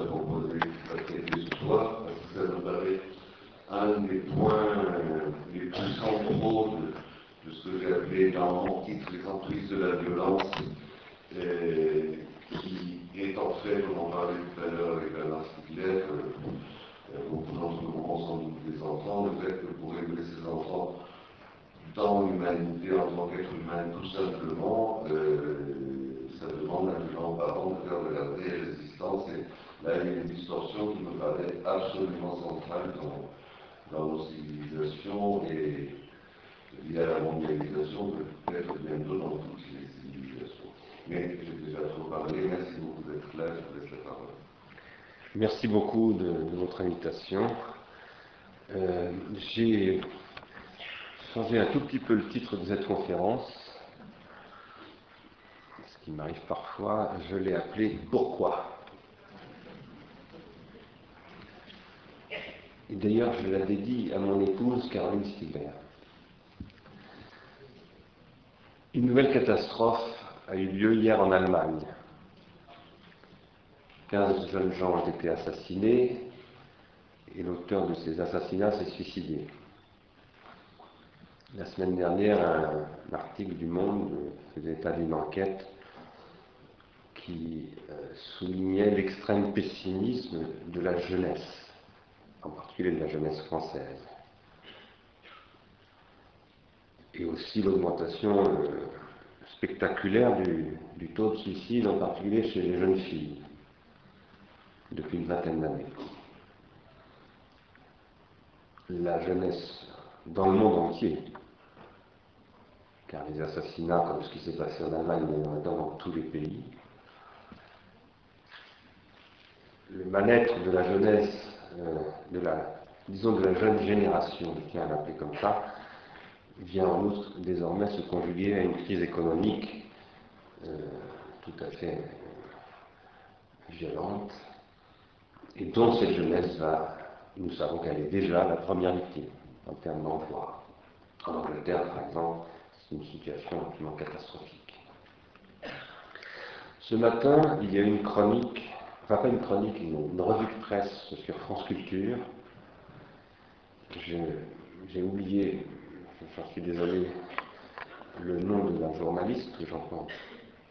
a proposé traiter ce soir, parce que ça me paraît un des points les plus centraux de, ce que j'ai appelé dans mon titre les entreprises de la violence, qui est en fait, on en parlait tout à l'heure avec Alain Stigler, beaucoup d'entre nous ont sans doute des enfants, le fait que pour élever ses enfants dans l'humanité en tant qu'être humain tout simplement, euh, ça demande à un grands-parents de faire de la vraie résistance et là il y a une distorsion qui me paraît absolument centrale dans, nos civilisations et à la mondialisation, peut-être bientôt dans toutes les civilisations. Mais j'ai déjà trop parlé, merci beaucoup d'être là, je vous laisse la parole. Merci beaucoup de, votre invitation. Euh, j'ai changé un tout petit peu le titre de cette conférence, ce qui m'arrive parfois. Je l'ai appelé Pourquoi? Et d'ailleurs, je la dédie à mon épouse Caroline Stigler. Une nouvelle catastrophe a eu lieu hier en Allemagne. 15 jeunes gens ont été assassinés et l'auteur de ces assassinats s'est suicidé. La semaine dernière, un, article du Monde faisait état d'une enquête qui euh, soulignait l'extrême pessimisme de la jeunesse, en particulier de la jeunesse française, et aussi l'augmentation euh, spectaculaire du taux de suicide, en particulier chez les jeunes filles depuis une vingtaine d'années. La jeunesse dans le monde entier, car les assassinats, comme ce qui s'est passé en Allemagne, mais dans tous les pays, le mal-être de la jeunesse, de la, disons de la jeune génération, je tiens à l'appeler comme ça, vient en outre désormais se conjuguer à une crise économique euh, tout à fait violente, et dont cette jeunesse va, nous savons qu'elle est déjà la première victime en termes d'emploi. En Angleterre, par exemple, c'est une situation absolument catastrophique. Ce matin, il y a une chronique, enfin pas une chronique, une, revue de presse sur France Culture. J'ai oublié, j'en suis désolé, le nom de la journaliste que j'entends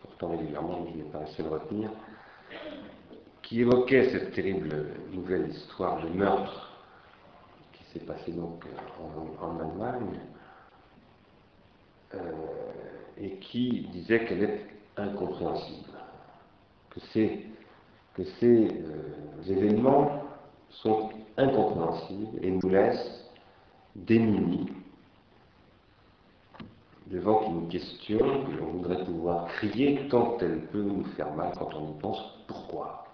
pourtant régulièrement, mais je n'ai pas assez le retenir qui évoquait cette terrible nouvelle histoire de meurtre qui s'est passée donc en, Allemagne, euh, et qui disait qu'elle est incompréhensible, que ces, que ces euh, événements sont incompréhensibles et nous laissent démunis devant une question que l'on voudrait pouvoir crier tant elle peut nous faire mal quand on y pense. Pourquoi?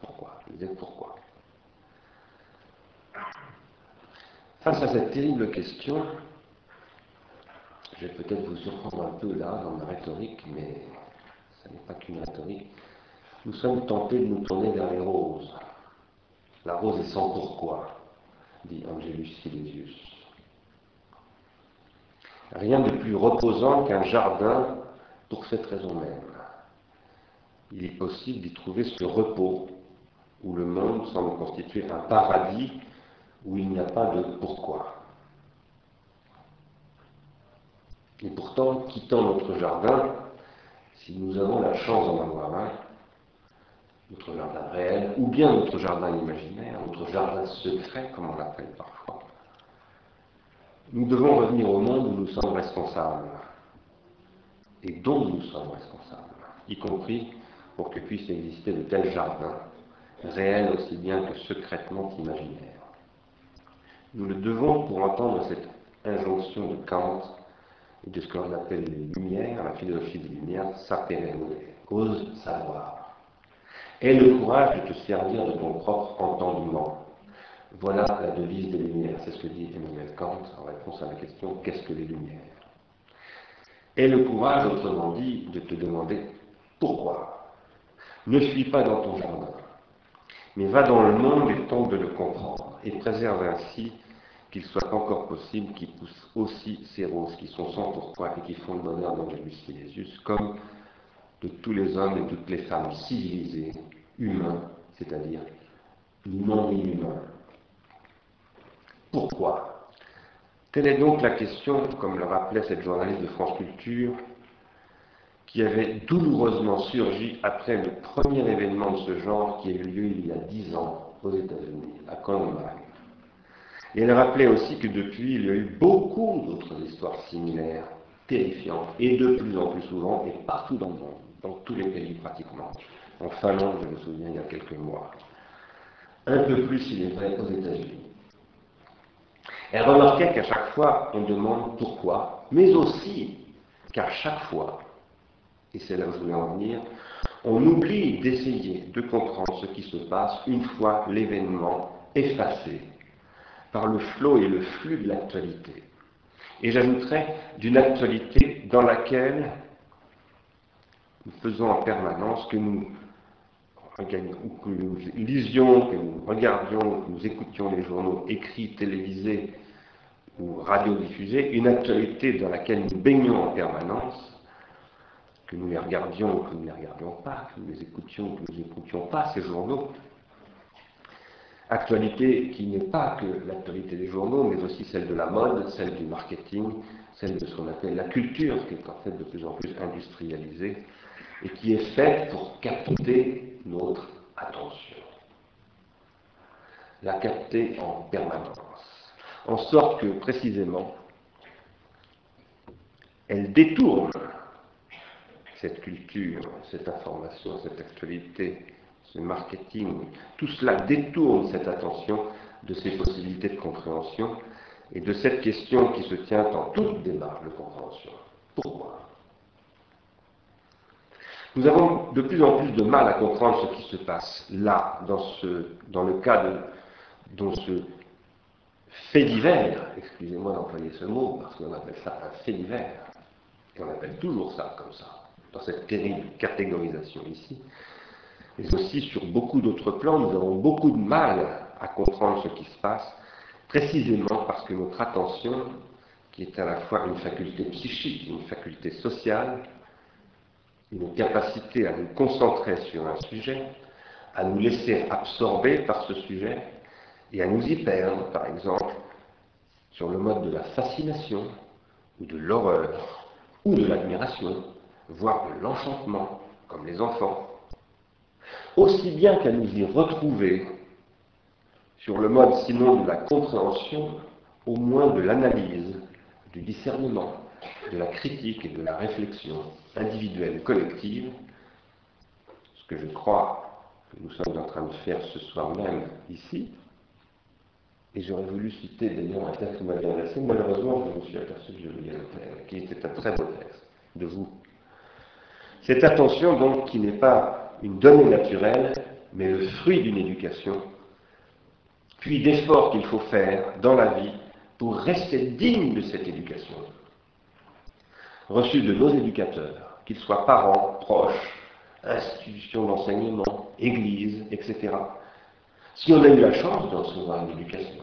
Pourquoi? Je disais pourquoi. Face à cette terrible question, je vais peut-être vous surprendre un peu là dans ma rhétorique, mais ce n'est pas qu'une rhétorique. Nous sommes tentés de nous tourner vers les roses. La rose est sans pourquoi, dit Angelus Silesius. Rien de plus reposant qu'un jardin pour cette raison même. Il est possible d'y trouver ce repos où le monde semble constituer un paradis où il n'y a pas de pourquoi. Et pourtant, quittant notre jardin, si nous avons la chance d'en avoir un, notre jardin réel, ou bien notre jardin imaginaire, notre jardin secret, comme on l'appelle parfois, nous devons revenir au monde où nous sommes responsables, et dont nous sommes responsables, y compris pour que puisse exister de tels jardins réel aussi bien que secrètement imaginaire. Nous le devons pour entendre cette injonction de Kant et de ce que l'on appelle les Lumières, la philosophie des Lumières, sapere ose savoir. Aie le courage de te servir de ton propre entendement. Voilà la devise des Lumières, c'est ce que dit Emmanuel Kant en réponse à la question qu'est-ce que les Lumières? Aie le courage, autrement dit, de te demander pourquoi. Ne suis pas dans ton jardin mais va dans le monde et tente de le comprendre, et préserve ainsi qu'il soit encore possible qu'il pousse aussi ces roses qui sont sans pourquoi et qui font le bonheur d'Angelus Silesius, comme de tous les hommes et toutes les femmes civilisés, humains c'est-à-dire non inhumain. Pourquoi? Telle est donc la question, comme le rappelait cette journaliste de France Culture, qui avait douloureusement surgi après le premier événement de ce genre qui a eu lieu il y a dix ans aux États-Unis, à Columbine. Et elle rappelait aussi que depuis, il y a eu beaucoup d'autres histoires similaires, terrifiantes, et de plus en plus souvent, et partout dans le monde, dans tous les pays pratiquement. En Finlande, je me souviens, il y a quelques mois. Un peu plus, il est vrai, aux États-Unis. Elle remarquait qu'à chaque fois, on demande pourquoi, mais aussi qu'à chaque fois, et c'est là où je voulais en venir, on oublie d'essayer de comprendre ce qui se passe une fois l'événement effacé par le flot et le flux de l'actualité. Et j'ajouterais d'une actualité dans laquelle faisons en permanence que nous lisions, que nous regardions, que nous écoutions les journaux écrits, télévisés ou radiodiffusés, une actualité dans laquelle nous baignons en permanence, que nous les regardions ou que nous ne les regardions pas, que nous les écoutions ou que nous n'écoutions pas, ces journaux. Actualité qui n'est pas que l'actualité des journaux, mais aussi celle de la mode, celle du marketing, celle de ce qu'on appelle la culture, qui est en fait de plus en plus industrialisée, et qui est faite pour capter notre attention. La capter en permanence. En sorte que, précisément, elle détourne cette culture, cette information, cette actualité, ce marketing, tout cela détourne cette attention de ces possibilités de compréhension et de cette question qui se tient en toute démarche de compréhension. Pourquoi Nous avons de plus en plus de mal à comprendre ce qui se passe là, dans, ce, dans le cas de ce fait divers, excusez-moi d'employer ce mot, parce qu'on appelle ça un fait divers, et on appelle toujours ça comme ça dans cette terrible catégorisation ici, mais aussi sur beaucoup d'autres plans, nous avons beaucoup de mal à comprendre ce qui se passe, précisément parce que notre attention, qui est à la fois une faculté psychique, une faculté sociale, une capacité à nous concentrer sur un sujet, à nous laisser absorber par ce sujet et à nous y perdre, par exemple, sur le mode de la fascination ou de l'horreur ou de l'admiration voire de l'enchantement, comme les enfants, aussi bien qu'à nous y retrouver sur le mode sinon de la compréhension, au moins de l'analyse, du discernement, de la critique et de la réflexion individuelle et collective, ce que je crois que nous sommes en train de faire ce soir même ici. Et j'aurais voulu citer d'ailleurs un texte vous m'avez adressé, malheureusement je me suis aperçu que je le qui était un très beau texte de vous, cette attention, donc, qui n'est pas une donnée naturelle, mais le fruit d'une éducation, puis d'efforts qu'il faut faire dans la vie pour rester digne de cette éducation, reçue de nos éducateurs, qu'ils soient parents, proches, institutions d'enseignement, églises, etc. Si on a eu la chance de recevoir une éducation,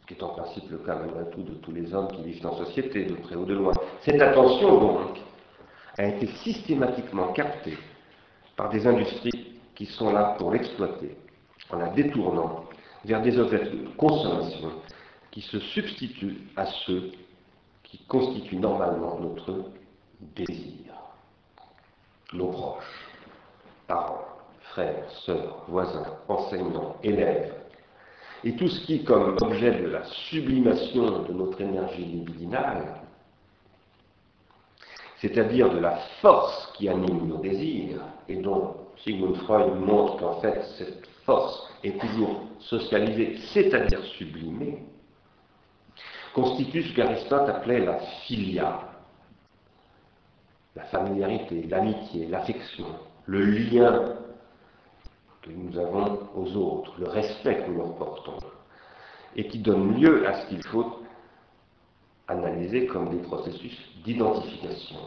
ce qui est en principe le cas malgré tout de tous les hommes qui vivent en société, de près ou de loin, cette attention donc a été systématiquement captée par des industries qui sont là pour l'exploiter, en la détournant vers des objets de consommation qui se substituent à ceux qui constituent normalement notre désir. Nos proches, parents, frères, sœurs, voisins, enseignants, élèves, et tout ce qui, comme objet de la sublimation de notre énergie libidinale, c'est-à-dire de la force qui anime nos désirs, et dont Sigmund Freud montre qu'en fait cette force est toujours socialisée, c'est-à-dire sublimée, constitue ce qu'Aristote appelait la filia, la familiarité, l'amitié, l'affection, le lien que nous avons aux autres, le respect que nous leur portons, et qui donne lieu à ce qu'il faut analysés comme des processus d'identification.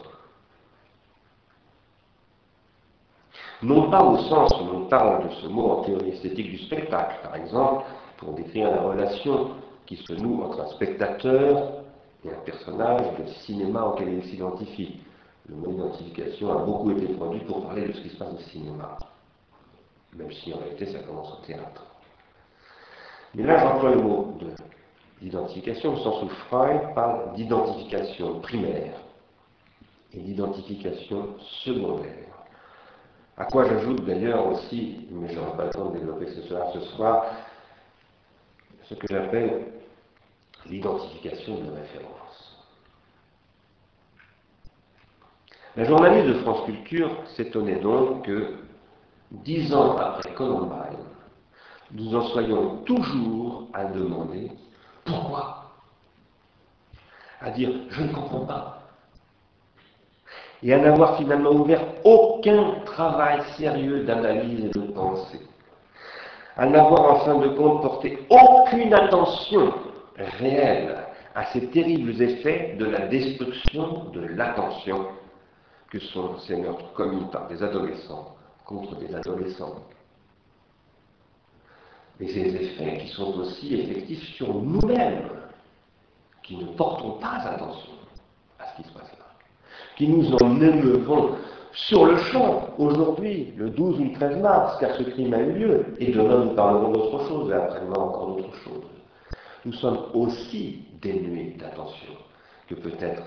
Non pas au sens où on parle de ce mot en théorie esthétique du spectacle, par exemple, pour décrire la relation qui se noue entre un spectateur et un personnage de cinéma auquel il s'identifie. Le mot identification a beaucoup été produit pour parler de ce qui se passe au cinéma. même si en réalité ça commence au théâtre. Mais là, j'emploie le mot d'identification au sens où Freud parle d'identification primaire et d'identification secondaire. À quoi j'ajoute d'ailleurs aussi, mais je n'aurai pas le temps de développer ce soir, ce soir, ce que j'appelle l'identification de référence. La journaliste de France Culture s'étonnait donc que, dix ans après Columbine, nous en soyons toujours à demander pourquoi. À dire je ne comprends pas. Et à n'avoir finalement ouvert aucun travail sérieux d'analyse et de pensée, à n'avoir en fin de compte porté aucune attention réelle à ces terribles effets de la destruction de l'attention que sont ces meurtres commis par des adolescents contre des adolescents. Et ces effets qui sont aussi effectifs sur nous-mêmes, qui ne portons pas attention à ce qui se passe là qui nous en émeuvons sur le champ, aujourd'hui, le 12 ou le 13 mars, car ce crime a eu lieu, et demain nous parlerons d'autre chose, et après-demain encore d'autre chose. Nous sommes aussi dénués d'attention que peut-être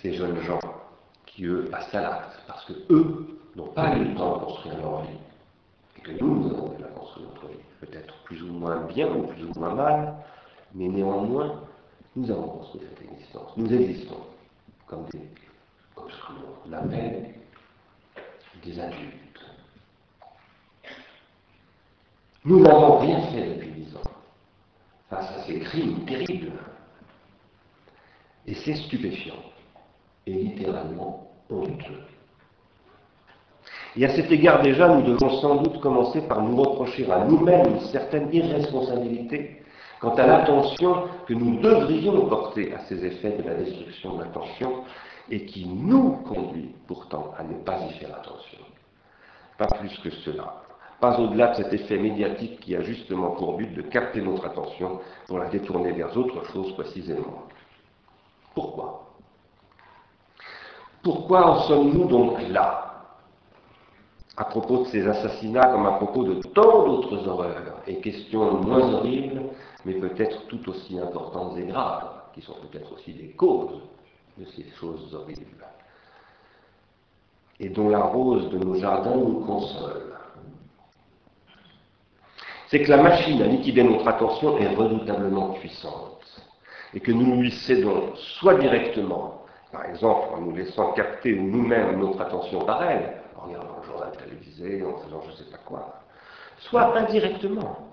ces jeunes gens qui, eux, passent à l'acte, parce que eux n'ont pas eu le temps de construire leur vie, et que nous, nous avons déjà construit notre vie, peut-être plus ou moins bien ou plus ou moins mal, mais néanmoins, nous avons construit cette existence. Nous existons comme des la l'appelle des adultes. Nous n'avons rien fait depuis dix ans face à ces crimes terribles. Et c'est stupéfiant et littéralement honteux. Et à cet égard déjà, nous devons sans doute commencer par nous reprocher à nous-mêmes une certaine irresponsabilité quant à l'attention que nous devrions porter à ces effets de la destruction de l'attention et qui nous conduit pourtant à ne pas y faire attention. Pas plus que cela. Pas au-delà de cet effet médiatique qui a justement pour but de capter notre attention pour la détourner vers autre chose précisément. Pourquoi? Pourquoi en sommes-nous donc là? À propos de ces assassinats comme à propos de tant d'autres horreurs et questions moins horribles, mais peut-être tout aussi importantes et graves, qui sont peut-être aussi des causes de ces choses horribles, et dont la rose de nos jardins nous console. C'est que la machine à liquider notre attention est redoutablement puissante, et que nous lui cédons soit directement, par exemple en nous laissant capter nous-mêmes notre attention par elle, en regardant le journal télévisé, en faisant je ne sais pas quoi, soit indirectement,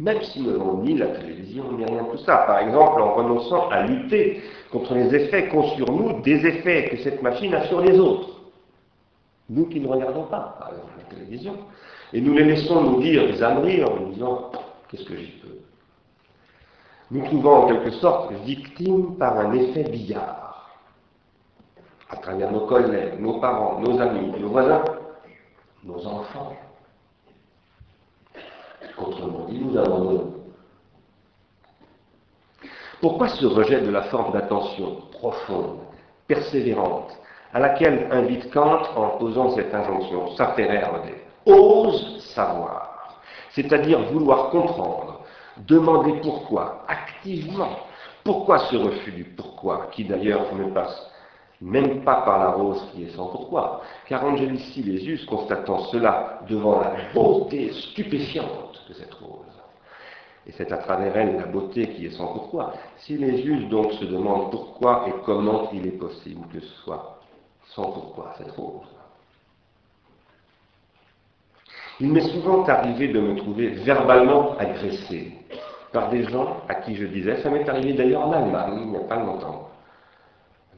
même si nous n'avons ni la télévision ni rien de tout ça. Par exemple, en renonçant à lutter contre les effets qu'ont sur nous des effets que cette machine a sur les autres. Nous qui ne regardons pas, par exemple, la télévision. Et nous les laissons nous dire des âneries en nous disant Qu'est-ce que j'y peux? Nous trouvons en quelque sorte victimes par un effet billard, à travers nos collègues, nos parents, nos amis, nos voisins, nos enfants. Autrement dit, nous abandonnons. Pourquoi ce rejet de la forme d'attention profonde, persévérante, à laquelle invite Kant en posant cette injonction Sapererde Ose savoir, c'est-à-dire vouloir comprendre, demander pourquoi, activement. Pourquoi ce refus du pourquoi, qui d'ailleurs ne passe même pas par la rose qui est sans pourquoi, car Angelici Lésus, constatant cela devant la beauté stupéfiante de cette rose, et c'est à travers elle la beauté qui est sans pourquoi, si Lésus donc se demande pourquoi et comment il est possible que ce soit sans pourquoi cette rose. Il m'est souvent arrivé de me trouver verbalement agressé par des gens à qui je disais, ça m'est arrivé d'ailleurs en Allemagne il n'y a pas longtemps,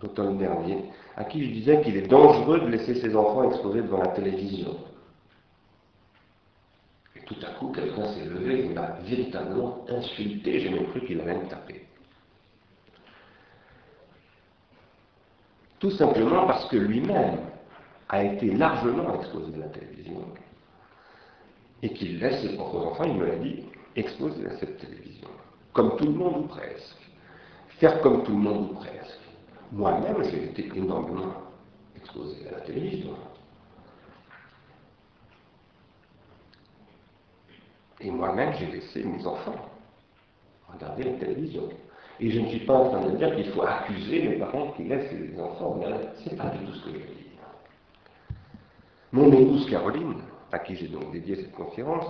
l'automne dernier, à qui je disais qu'il est dangereux de laisser ses enfants exposés devant la télévision. Et tout à coup, quelqu'un s'est levé et m'a véritablement insulté, j'ai même cru qu'il allait me taper. Tout simplement parce que lui-même a été largement exposé à la télévision et qu'il laisse ses propres enfants, il me l'a dit, exposés à cette télévision. Comme tout le monde ou presque. Faire comme tout le monde ou presque. Moi-même, j'ai été énormément exposé à la télévision. Et moi-même, j'ai laissé mes enfants regarder la télévision. Et je ne suis pas en train de dire qu'il faut accuser les parents qui laissent les enfants regarder. C'est pas du tout ce que je dis. Mon épouse Caroline, à qui j'ai donc dédié cette conférence,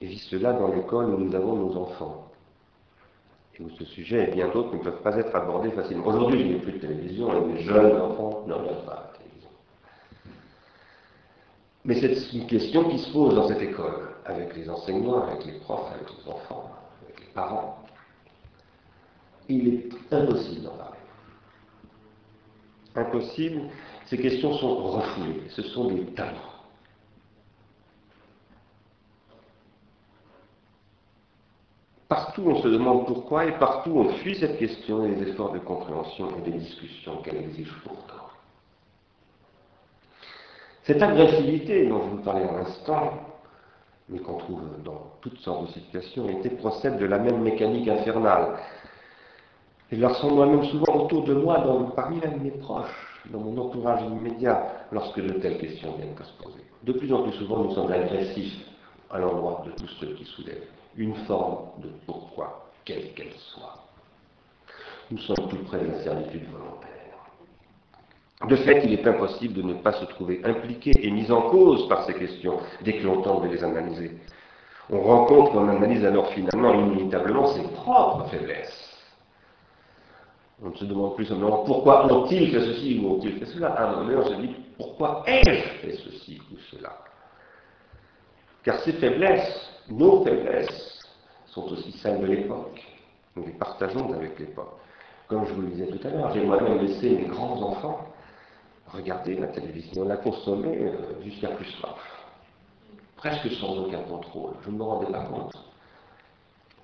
vit cela dans l'école où nous avons nos enfants. Où ce sujet et bien d'autres ne peuvent pas être abordés facilement. Aujourd'hui, je n'ai plus de télévision et les jeunes enfants ne regardent pas la télévision. Mais c'est une question qui se pose dans cette école, avec les enseignants, avec les profs, avec les enfants, avec les parents. Il est impossible d'en parler. Impossible, ces questions sont refoulées, ce sont des tabous. Partout on se demande pourquoi et partout on fuit cette question et les efforts de compréhension et des discussions qu'elle exige pourtant. Cette agressivité dont je vous parlais à l'instant, mais qu'on trouve dans toutes sortes de situations, était procède de la même mécanique infernale. Et leur sont moi-même souvent autour de moi, parmi même mes proches, dans mon entourage immédiat, lorsque de telles questions viennent à se poser. De plus en plus souvent, nous sommes agressifs à l'endroit de tous ceux qui soulèvent une forme de pourquoi, quelle qu'elle soit. Nous sommes tout près de la servitude volontaire. De fait, il est impossible de ne pas se trouver impliqué et mis en cause par ces questions dès que l'on tente de les analyser. On rencontre, on analyse alors finalement inévitablement ses propres faiblesses. On ne se demande plus simplement pourquoi ont-ils fait ceci ou ont-ils fait cela. À un moment on se dit pourquoi ai-je fait ceci ou cela? Car ces faiblesses, nos faiblesses, sont aussi celles de l'époque. Nous les partageons avec l'époque. Comme je vous le disais tout à l'heure, j'ai moi-même laissé mes grands-enfants regarder la télévision, la consommer euh, jusqu'à plus soif. Presque sans aucun contrôle. Je ne me rendais pas compte.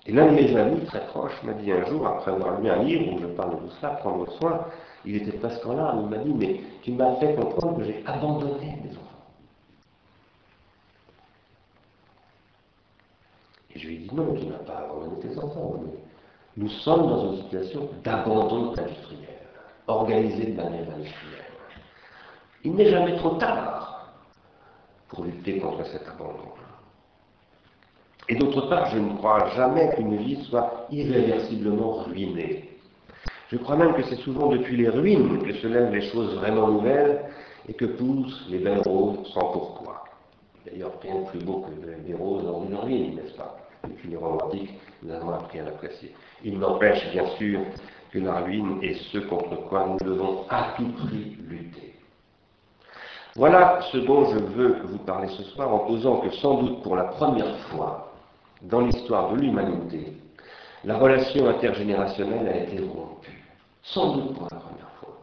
Et l'un de mes amis très proches m'a dit un jour, après avoir lu un livre où je parle de ça, prendre soin, il était presque en larmes, il m'a dit, mais tu m'as fait comprendre que j'ai abandonné mes enfants. Je lui ai dit, non, tu n'as pas abandonné tes enfants, mais nous sommes dans une situation d'abandon industriel, organisé de manière industrielle. Il n'est jamais trop tard pour lutter contre cet abandon. Et d'autre part, je ne crois jamais qu'une vie soit irréversiblement ruinée. Je crois même que c'est souvent depuis les ruines que se lèvent les choses vraiment nouvelles et que poussent les belles roses sans pourquoi. D'ailleurs, rien de plus beau que des roses dans une ruine, n'est-ce pas? Depuis les romantiques, nous avons appris à l'apprécier. Il n'empêche bien sûr que la ruine est ce contre quoi nous devons à tout prix lutter. Voilà ce dont je veux vous parler ce soir en posant que sans doute pour la première fois dans l'histoire de l'humanité, la relation intergénérationnelle a été rompue. Sans doute pour la première fois.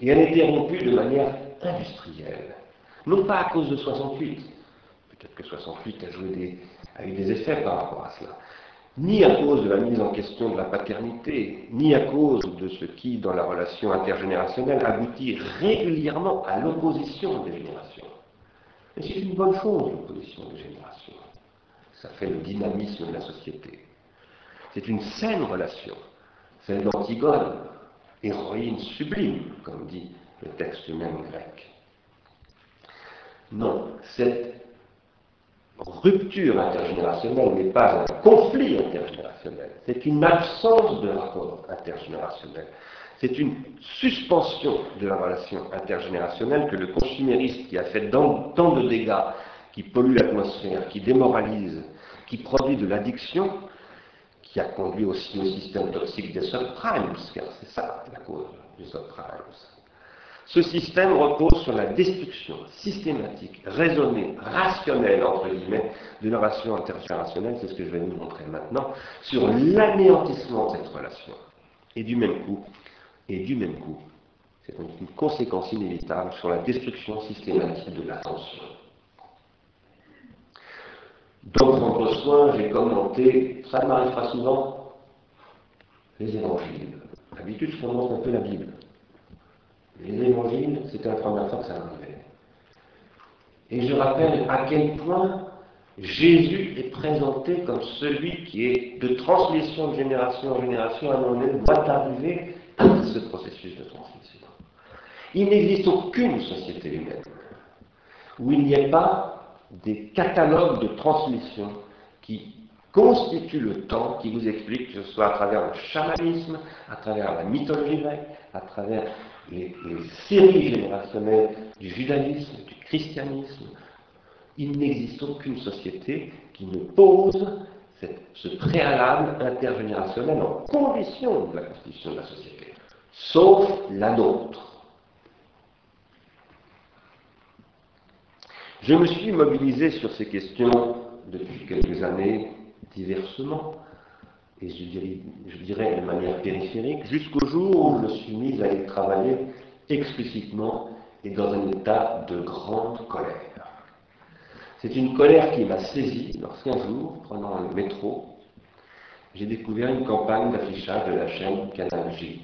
Et elle a été rompue de manière industrielle. Non pas à cause de 68, peut-être que 68 a, joué a eu des effets par rapport à cela, ni à cause de la mise en question de la paternité, ni à cause de ce qui, dans la relation intergénérationnelle, aboutit régulièrement à l'opposition des générations. Et c'est une bonne chose, l'opposition des générations. Ça fait le dynamisme de la société. C'est une saine relation, celle d'Antigone, héroïne sublime, comme dit le texte même grec. Non, cette rupture intergénérationnelle n'est pas un conflit intergénérationnel, c'est une absence de rapport intergénérationnel. C'est une suspension de la relation intergénérationnelle que le consumériste qui a fait tant de dégâts, qui pollue l'atmosphère, qui démoralise, qui produit de l'addiction, qui a conduit aussi au système toxique des subprimes, car c'est ça la cause des subprimes, ce système repose sur la destruction systématique, raisonnée, rationnelle, entre guillemets, de la relation intergénérationnelle, c'est ce que je vais vous montrer maintenant, sur l'anéantissement de cette relation. Et du même coup, et du même coup, c'est une conséquence inévitable sur la destruction systématique de l'attention. Dans votre soin, j'ai commenté, ça m'arrivera souvent, les évangiles. D'habitude, je commence un peu la Bible. Les évangiles, c'était la première fois que ça arrivait. Et je rappelle à quel point Jésus est présenté comme celui qui est de transmission de génération en génération, à un moment donné, doit arriver à ce processus de transmission. Il n'existe aucune société humaine où il n'y ait pas des catalogues de transmission qui constituent le temps, qui vous expliquent, que ce soit à travers le chamanisme, à travers la mythologie grecque, à travers les, séries générationnelles du judaïsme, du christianisme, il n'existe aucune société qui ne pose ce préalable intergénérationnel en condition de la constitution de la société, sauf la nôtre. Je me suis mobilisé sur ces questions depuis quelques années diversement, et je dirais, je dirais de manière périphérique, jusqu'au jour où je me suis mis à y travailler explicitement et dans un état de grande colère. C'est une colère qui m'a saisi lorsqu'un jour, prenant le métro, j'ai découvert une campagne d'affichage de la chaîne Canal J.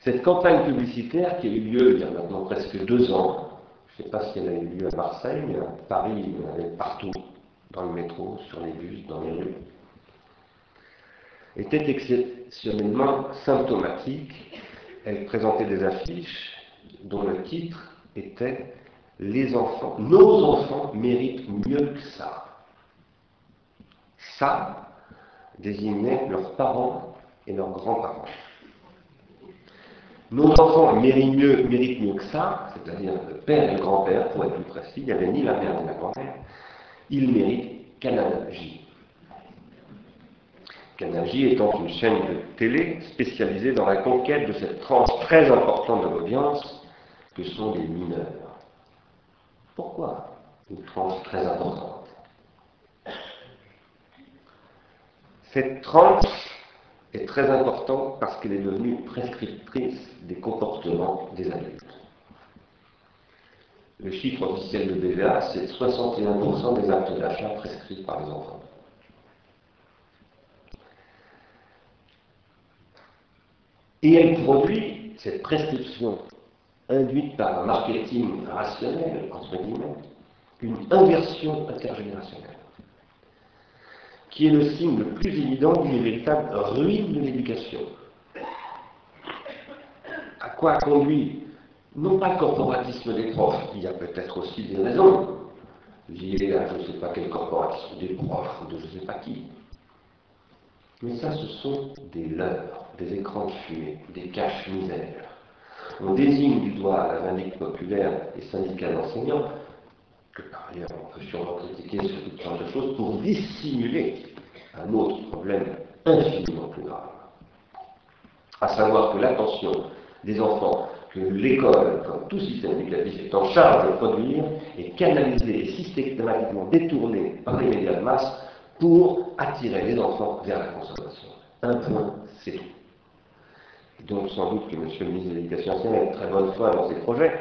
Cette campagne publicitaire qui a eu lieu il y a maintenant presque deux ans, je ne sais pas si elle a eu lieu à Marseille, mais à Paris, partout, dans le métro, sur les bus, dans les rues, était exceptionnellement symptomatique. Elle présentait des affiches dont le titre était Les enfants, nos enfants méritent mieux que ça. Ça désignait leurs parents et leurs grands-parents. Nos enfants méritent mieux, méritent mieux que ça, c'est-à-dire le père et le grand-père, pour être plus précis, il n'y avait ni la mère ni la grand-mère, ils méritent Canal J. Canal J étant une chaîne de télé spécialisée dans la conquête de cette tranche très importante de l'audience que sont les mineurs. Pourquoi une tranche très importante? Cette tranche est très importante parce qu'elle est devenue prescriptrice des comportements des adultes. Le chiffre officiel de BVA, c'est 61% des actes d'achat prescrits par les enfants. Et elle produit cette prescription induite par un marketing rationnel, entre guillemets, une inversion intergénérationnelle, qui est le signe le plus évident d'une véritable ruine de l'éducation. À quoi conduit non pas le corporatisme des profs, il y a peut-être aussi des raisons, liées à je ne sais pas quel corporatisme des profs de je ne sais pas qui, mais ça ce sont des leurres, des écrans de fumée, des caches-misères. On désigne du doigt la vindicte populaire et syndicats d'enseignants, que par ailleurs on peut sûrement critiquer sur toutes sortes de choses, pour dissimuler un autre problème infiniment plus grave. À savoir que l'attention des enfants que l'école, comme tout système éducatif, est en charge de produire, est canalisée et systématiquement détournée par les médias de masse pour attirer les enfants vers la consommation. Un point, c'est tout. Donc sans doute que M. le ministre de l'Éducation nationale a une très bonne foi dans ses projets.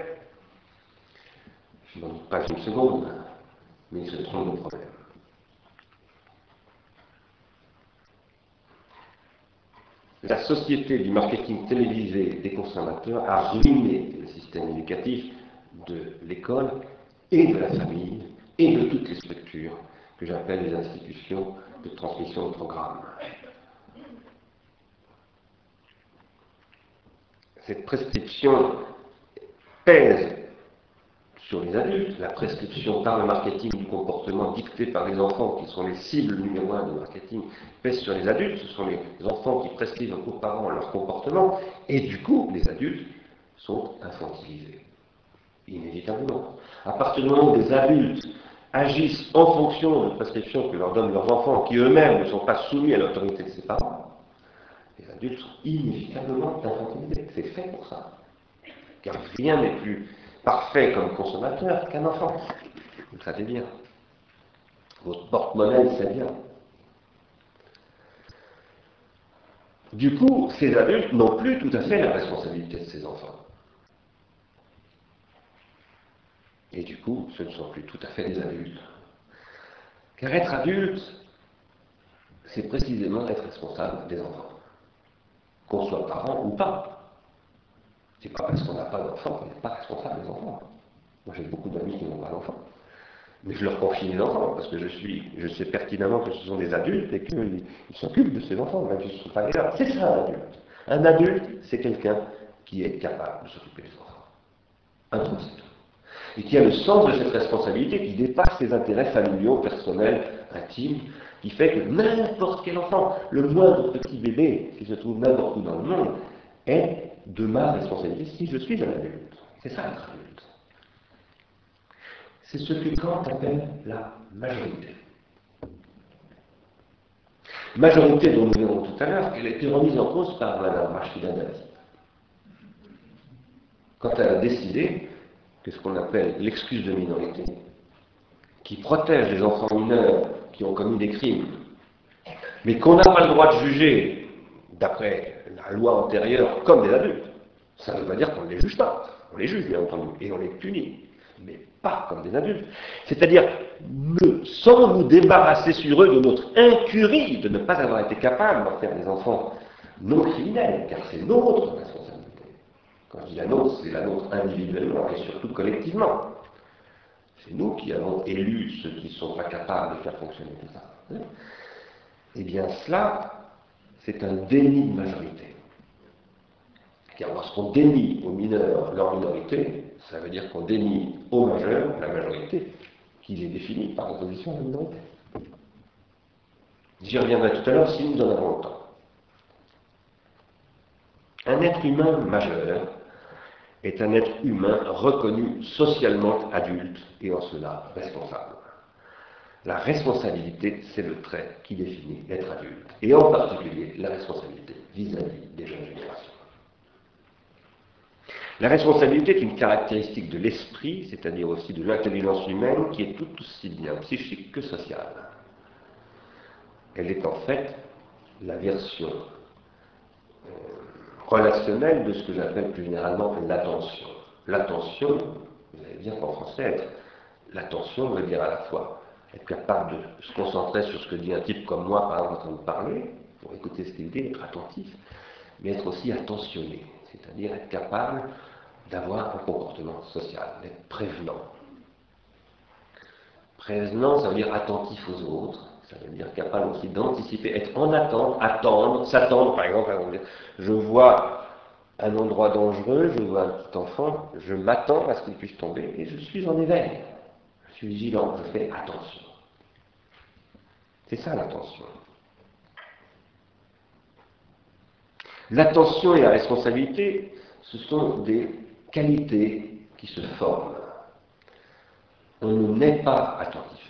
Je n'en doute pas une seconde, mais il se trompe de problème. La société du marketing télévisé des consommateurs a ruiné le système éducatif de l'école et de la famille et de toutes les structures que j'appelle les institutions de transmission de programmes. Cette prescription pèse sur les adultes, la prescription par le marketing du comportement dicté par les enfants, qui sont les cibles numéro un du marketing, pèse sur les adultes, ce sont les enfants qui prescrivent aux parents leur comportement, et du coup, les adultes sont infantilisés, inévitablement. À partir du moment où les adultes agissent en fonction de prescriptions que leur donnent leurs enfants, qui eux-mêmes ne sont pas soumis à l'autorité de ses parents, les adultes sont inévitablement infantilisés. C'est fait pour ça. Car rien n'est plus parfait comme consommateur qu'un enfant. Vous le savez bien. Votre porte-monnaie le sait bien. Du coup, ces adultes n'ont plus tout à fait la responsabilité de ces enfants. Et du coup, ce ne sont plus tout à fait des adultes. Car être adulte, c'est précisément être responsable des enfants. Qu'on soit parent ou pas. C'est pas parce qu'on n'a pas d'enfants qu'on n'est pas responsable des enfants. Moi, j'ai beaucoup d'amis qui n'ont pas d'enfants. Mais je leur confie les enfants, parce que je, suis, je sais pertinemment que ce sont des adultes et qu'ils s'occupent de ces enfants, même s'ils ne sont pas là. C'est ça, un adulte. Un adulte, c'est quelqu'un qui est capable de s'occuper des enfants. Un et qui a le sens de cette responsabilité qui dépasse ses intérêts familiaux, personnels, intimes, qui fait que n'importe quel enfant, le moindre petit bébé qui se trouve n'importe où dans le monde, est de ma responsabilité si je suis un adulte. C'est ça être adulte. C'est ce que Kant appelle la majorité. Majorité dont nous verrons tout à l'heure, elle a été remise en cause par Mme Rachida. Quand elle a décidé que ce qu'on appelle l'excuse de minorité, qui protège les enfants mineurs qui ont commis des crimes, mais qu'on n'a pas le droit de juger d'après la loi antérieure comme des adultes. Ça ne veut pas dire qu'on ne les juge pas. On les juge, bien entendu, et on les punit, mais pas comme des adultes. C'est-à-dire sans nous débarrasser sur eux de notre incurie de ne pas avoir été capable d'en faire des enfants non criminels, car c'est notre responsabilité. Quand je dis la nôtre, c'est la nôtre individuellement et surtout collectivement. C'est nous qui avons élu ceux qui ne sont pas capables de faire fonctionner tout ça. Eh bien, cela, c'est un déni de majorité. Car lorsqu'on dénie aux mineurs leur minorité, ça veut dire qu'on dénie aux majeurs la majorité, qui les définit par opposition à la minorité. J'y reviendrai tout à l'heure si nous en avons le temps. Un être humain majeur est un être humain reconnu socialement adulte et en cela responsable. La responsabilité, c'est le trait qui définit l'être adulte, et en particulier la responsabilité vis-à-vis des jeunes générations. La responsabilité est une caractéristique de l'esprit, c'est-à-dire aussi de l'intelligence humaine, qui est tout aussi bien psychique que sociale. Elle est en fait la version euh, relationnelle de ce que j'appelle plus généralement l'attention. L'attention, vous allez dire qu'en français, l'attention veut dire à la fois être capable de se concentrer sur ce que dit un type comme moi, par exemple, en train de parler, pour écouter ce qu'il dit, être attentif, mais être aussi attentionné, c'est-à-dire être capable d'avoir un comportement social, d'être prévenant. Prévenant, ça veut dire attentif aux autres, ça veut dire capable aussi d'anticiper, être en attente, attendre, s'attendre, par exemple, je vois un endroit dangereux, je vois un petit enfant, je m'attends à ce qu'il puisse tomber et je suis en éveil. Je suis vigilant, je fais attention. C'est ça l'attention. L'attention et la responsabilité, ce sont des qualités qui se forment. On ne naît pas attentif.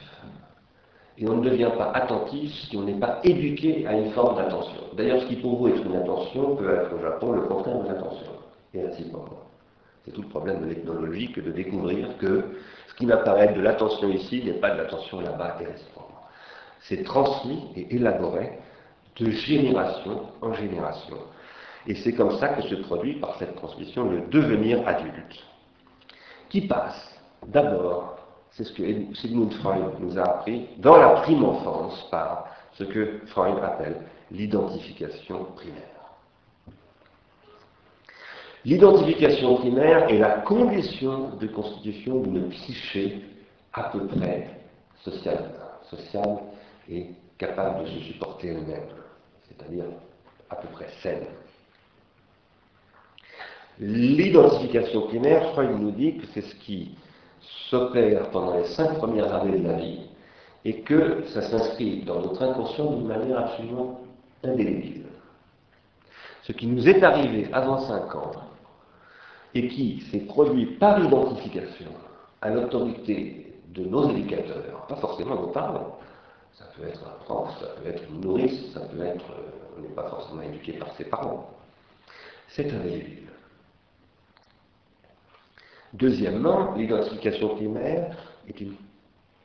Et on ne devient pas attentif si on n'est pas éduqué à une forme d'attention. D'ailleurs, ce qui pour vous est une attention peut être au Japon le contraire de l'attention. Et ainsi pour moi. C'est tout le problème de l'ethnologie que de découvrir que ce qui m'apparaît de l'attention ici n'est pas de l'attention là-bas et réciproquement. C'est transmis et élaboré de génération en génération. Et c'est comme ça que se produit par cette transmission le devenir adulte, qui passe d'abord, c'est ce que Sigmund Freud nous a appris, dans la prime enfance par ce que Freud appelle l'identification primaire. L'identification primaire est la condition de constitution d'une psyché à peu près sociale, sociale et capable de se supporter elle-même, c'est-à-dire à peu près saine. L'identification primaire, Freud nous dit que c'est ce qui s'opère pendant les cinq premières années de la vie et que ça s'inscrit dans notre inconscient d'une manière absolument indélébile. Ce qui nous est arrivé avant cinq ans et qui s'est produit par identification à l'autorité de nos éducateurs, pas forcément nos parents, ça peut être un prof, ça peut être une nourrice, ça peut être, euh, on n'est pas forcément éduqué par ses parents, c'est indélébile. Deuxièmement, l'identification primaire est une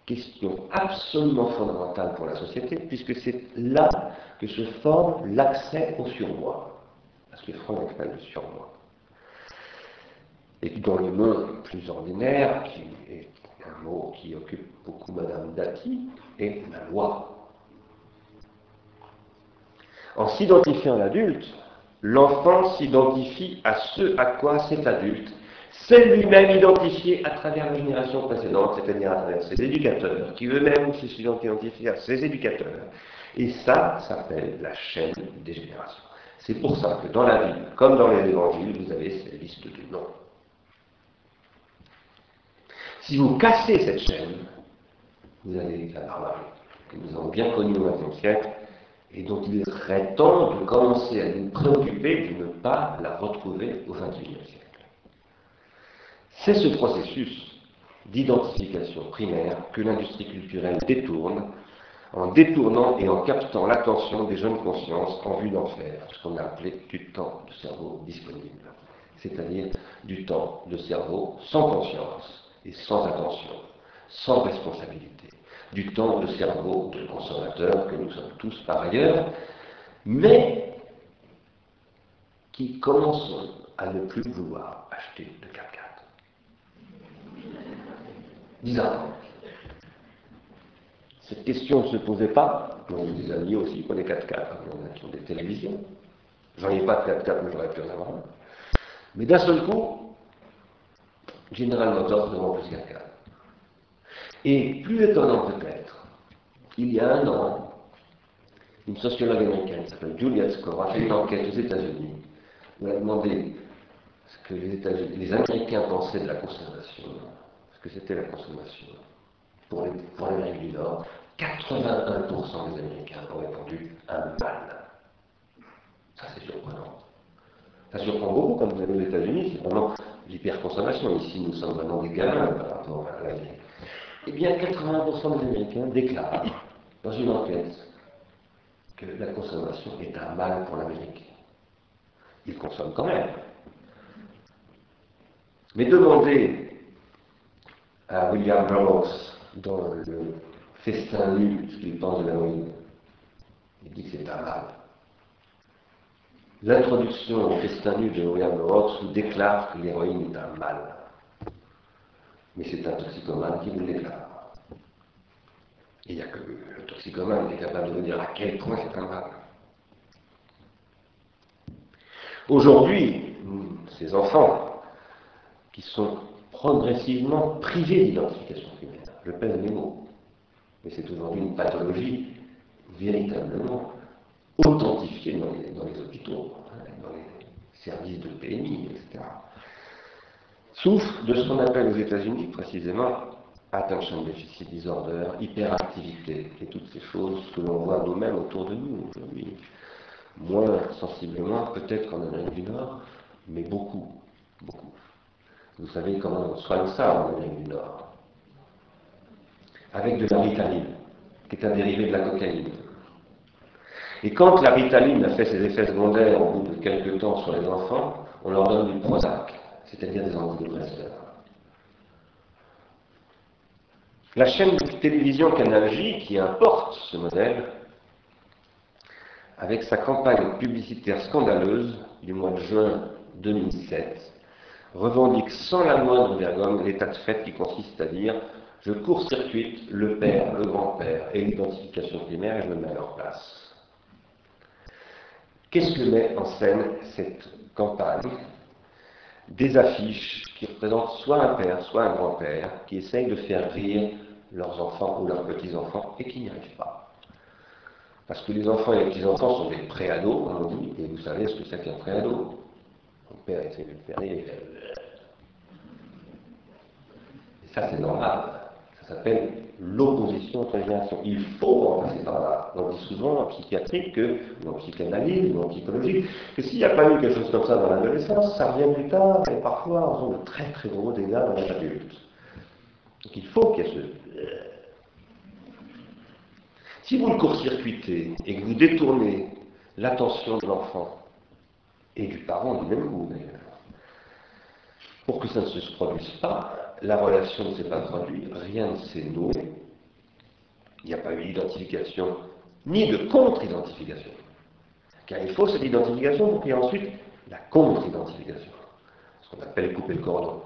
question absolument fondamentale pour la société, puisque c'est là que se forme l'accès au surmoi, parce que Freud appelle le surmoi. Et dans le monde plus ordinaire, qui est un mot qui occupe beaucoup Madame Dati, est la loi. En s'identifiant à l'adulte, l'enfant s'identifie à ce à quoi cet adulte c'est lui-même identifié à travers la génération précédente, c'est-à-dire à travers ses éducateurs, qui eux-mêmes se sont identifiés à ses éducateurs. Et ça s'appelle la chaîne des générations. C'est pour ça que dans la Bible, comme dans les évangiles, vous avez cette liste de noms. Si vous cassez cette chaîne, vous avez la barbarie que nous avons bien connue au XXe siècle et dont il serait temps de commencer à nous préoccuper de ne pas la retrouver au XXIe siècle. C'est ce processus d'identification primaire que l'industrie culturelle détourne en détournant et en captant l'attention des jeunes consciences en vue d'en faire ce qu'on a appelé du temps de cerveau disponible, c'est-à-dire du temps de cerveau sans conscience et sans attention, sans responsabilité, du temps de cerveau de consommateur que nous sommes tous par ailleurs, mais qui commençons à ne plus vouloir acheter de 4x4. 10 ans. Cette question ne se posait pas. Moi, j'ai des amis aussi qui ont des 4x4, qui ont des télévisions. J'en ai pas de 4x4, mais j'aurais pu en avoir un. Mais d'un seul coup, General Motors ne vend plus 4x4. Et plus étonnant peut-être, il y a un an, une sociologue américaine qui s'appelle Juliette Score a fait une enquête aux États-Unis elle a demandé ce que les, les Américains pensaient de la consommation, ce que c'était la consommation pour l'Amérique du Nord. 81% des Américains ont répondu un mal. Ça, c'est surprenant. Ça surprend beaucoup quand vous allez aux États-Unis, c'est vraiment l'hyperconsommation. Ici, nous sommes vraiment des gamins par rapport à la vie. Eh bien, 80% des Américains déclarent dans une enquête que la consommation est un mal pour l'Amérique. Ils consomment quand même. Mais demandez William Burroughs dans le festin nu ce qu'il pense de l'héroïne. Il dit que c'est un mal. L'introduction au festin nu de William Burroughs déclare que l'héroïne est un mal. Mais c'est un toxicomane qui vous le déclare. Il n'y a que le toxicomane qui est capable de vous dire à quel point c'est un mal. Aujourd'hui, ces enfants qui sont progressivement privés d'identification primaire, je pèse mes mots, mais c'est aujourd'hui une pathologie véritablement authentifiée dans les, hôpitaux, hein, dans les services de PMI, etc. Souffre de ce qu'on appelle aux États-Unis précisément attention déficit disorder, hyperactivité et toutes ces choses que l'on voit nous-mêmes autour de nous aujourd'hui. Moins sensiblement peut-être qu'en Amérique du Nord, mais beaucoup, beaucoup. Vous savez comment on soigne ça en Amérique du Nord Avec de la ritaline, qui est un dérivé de la cocaïne. Et quand la ritaline a fait ses effets secondaires au bout de quelques temps sur les enfants, on leur donne du Prozac, c'est-à-dire des antidépresseurs. La chaîne de télévision Canal J, qui importe ce modèle, avec sa campagne publicitaire scandaleuse du mois de juin 2007, revendique sans la moindre vergogne l'état de fait qui consiste à dire je court-circuite le père, le grand-père et l'identification primaire et je me mets à leur place. Qu'est-ce que met en scène cette campagne Des affiches qui représentent soit un père, soit un grand-père, qui essayent de faire rire leurs enfants ou leurs petits-enfants et qui n'y arrivent pas? Parce que les enfants et les petits-enfants sont des préados, on dit, et vous savez ce que c'est qu'un préado. Mon père essaie de le faire rire, Et ça, c'est normal. Ça s'appelle l'opposition entre générations. Il faut en passer par là. On dit souvent en psychiatrique, que, ou en psychanalyse, ou en psychologie, que s'il n'y a pas eu quelque chose comme ça dans l'adolescence, ça revient plus tard, et parfois en faisant de très très gros dégâts dans les adultes. Donc il faut qu'il y ait ce... Si vous le court-circuitez et que vous détournez l'attention de l'enfant et du parent du même goût d'ailleurs, pour que ça ne se produise pas, la relation ne s'est pas produite, rien ne s'est noué, il n'y a pas eu d'identification ni de contre-identification. Car il faut cette identification pour qu'il y ait ensuite la contre-identification, ce qu'on appelle couper le cordon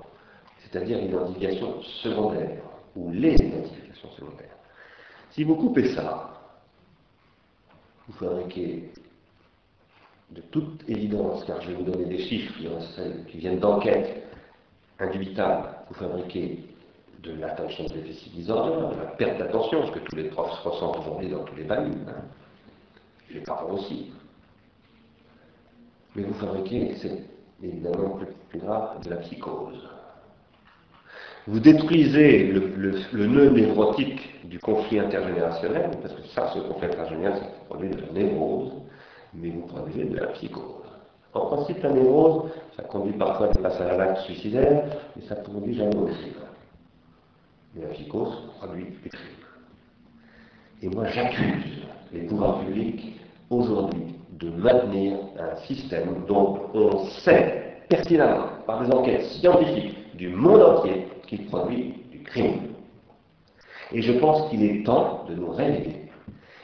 c'est-à-dire l'identification secondaire, ou les identifications secondaires. Si vous coupez ça, vous fabriquez de toute évidence, car je vais vous donner des chiffres qui, viennent d'enquêtes indubitables, vous fabriquez de l'attention déficit disorder, de la perte d'attention, ce que tous les profs ressentent aujourd'hui dans tous les hein. les parents aussi. Mais vous fabriquez, c'est évidemment plus grave, de la psychose. Vous détruisez le, nœud névrotique du conflit intergénérationnel, parce que ça, ce conflit intergénérationnel, ça produit de la névrose, mais vous produisez de la psychose. En principe, la névrose, ça conduit parfois à des passages à l'acte suicidaire, mais ça ne conduit jamais au crime. Mais la psychose produit des crimes. Et moi, j'accuse les pouvoirs publics aujourd'hui de maintenir un système dont on sait pertinemment, par des enquêtes scientifiques du monde entier, qu'il produit du crime. Et je pense qu'il est temps de nous réveiller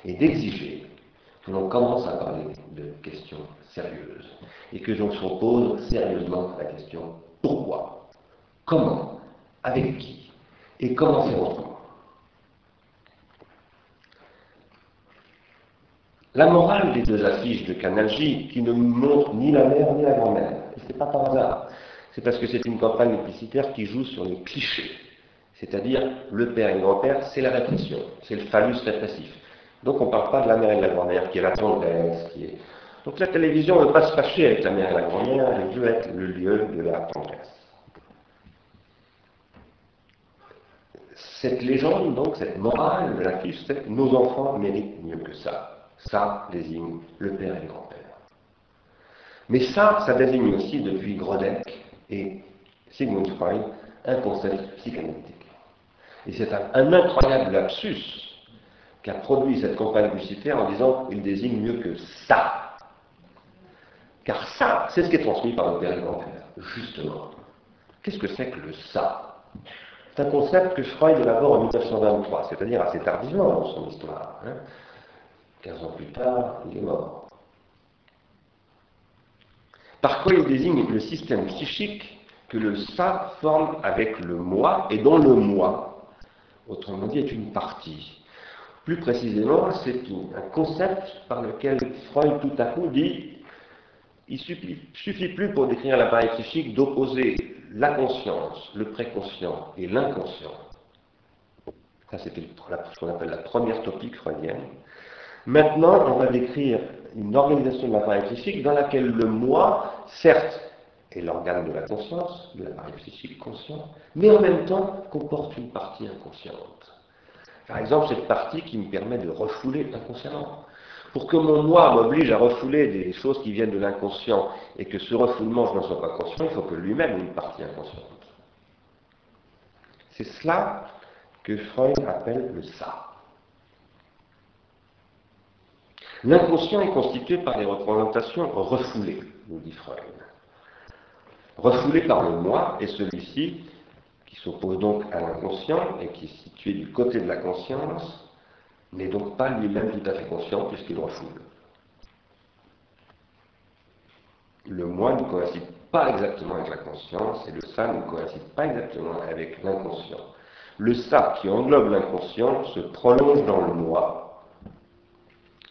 et d'exiger que l'on commence à parler de questions sérieuses et que l'on se pose sérieusement la question pourquoi, comment, avec qui? Et comment faire autrement? La morale des deux affiches de Canal qui ne montrent ni la mère ni la grand-mère, et ce n'est pas par hasard, c'est parce que c'est une campagne publicitaire qui joue sur les clichés. C'est-à-dire, le père et le grand-père, c'est la répression, c'est le phallus répressif. Donc on ne parle pas de la mère et de la grand-mère, qui est la tendresse, qui est... Donc la télévision ne veut pas se fâcher avec la mère et la grand-mère, elle veut être le lieu de la tendresse. Cette légende, donc, cette morale de la fiche, c'est nos enfants méritent mieux que ça. Ça désigne le père et le grand-père. Mais ça, ça désigne aussi, depuis Grodeck et Sigmund Freud, un concept psychanalytique. Et c'est un, incroyable lapsus qu'a produit cette campagne publicitaire en disant qu'il désigne mieux que ça. Car ça, c'est ce qui est transmis par le le grand-père, justement. Qu'est-ce que c'est que le ça? C'est un concept que Freud élabore en 1923, c'est-à-dire assez tardivement dans son histoire. Hein. 15 ans plus tard, il est mort. Par quoi il désigne le système psychique que le ça forme avec le moi et dont le moi, autrement dit, est une partie. Plus précisément, c'est un concept par lequel Freud tout à coup dit il suffit, suffit plus pour décrire l'appareil psychique d'opposer la conscience, le préconscient et l'inconscient. Ça, c'était ce qu'on appelle la première topique freudienne. Maintenant, on va décrire une organisation de l'appareil psychique dans laquelle le moi, certes, est l'organe de la conscience, de l'appareil psychique conscient, mais en même temps comporte une partie inconsciente. Par exemple, cette partie qui me permet de refouler inconsciemment. Pour que mon moi m'oblige à refouler des choses qui viennent de l'inconscient et que ce refoulement, je n'en sois pas conscient, il faut que lui-même ait une partie inconsciente. C'est cela que Freud appelle le ça. L'inconscient est constitué par des représentations refoulées, nous dit Freud. Refoulé par le moi est celui-ci qui s'oppose donc à l'inconscient et qui est situé du côté de la conscience, n'est donc pas lui-même tout à fait conscient puisqu'il refoule. Le moi ne coïncide pas exactement avec la conscience et le ça ne coïncide pas exactement avec l'inconscient. Le ça qui englobe l'inconscient se prolonge dans le moi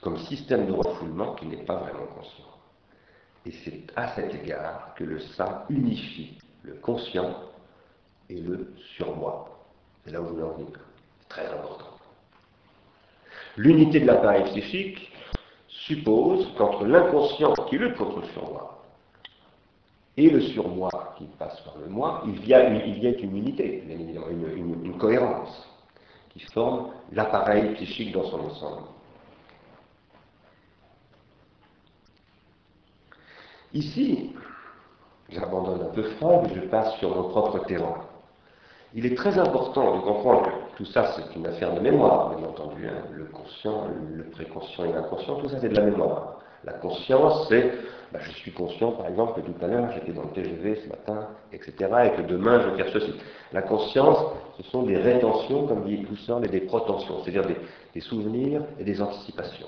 comme système de refoulement qui n'est pas vraiment conscient. Et c'est à cet égard que le ça unifie le conscient et le surmoi. C'est là où je veux en venir. C'est très important. L'unité de l'appareil psychique suppose qu'entre l'inconscient qui lutte contre le surmoi et le surmoi qui passe par le moi, il y a une, unité, une, une cohérence qui forme l'appareil psychique dans son ensemble. Ici, j'abandonne un peu Freud et je passe sur mon propre terrain. Il est très important de comprendre que tout ça, c'est une affaire de mémoire, bien entendu. Hein. Le conscient, le préconscient et l'inconscient, tout ça, c'est de la mémoire. La conscience, c'est bah, je suis conscient, par exemple, que tout à l'heure, j'étais dans le TGV ce matin, etc., et que demain, je vais faire ceci. La conscience, ce sont des rétentions, comme dit Husserl, et des protensions, c'est-à-dire des, des souvenirs et des anticipations.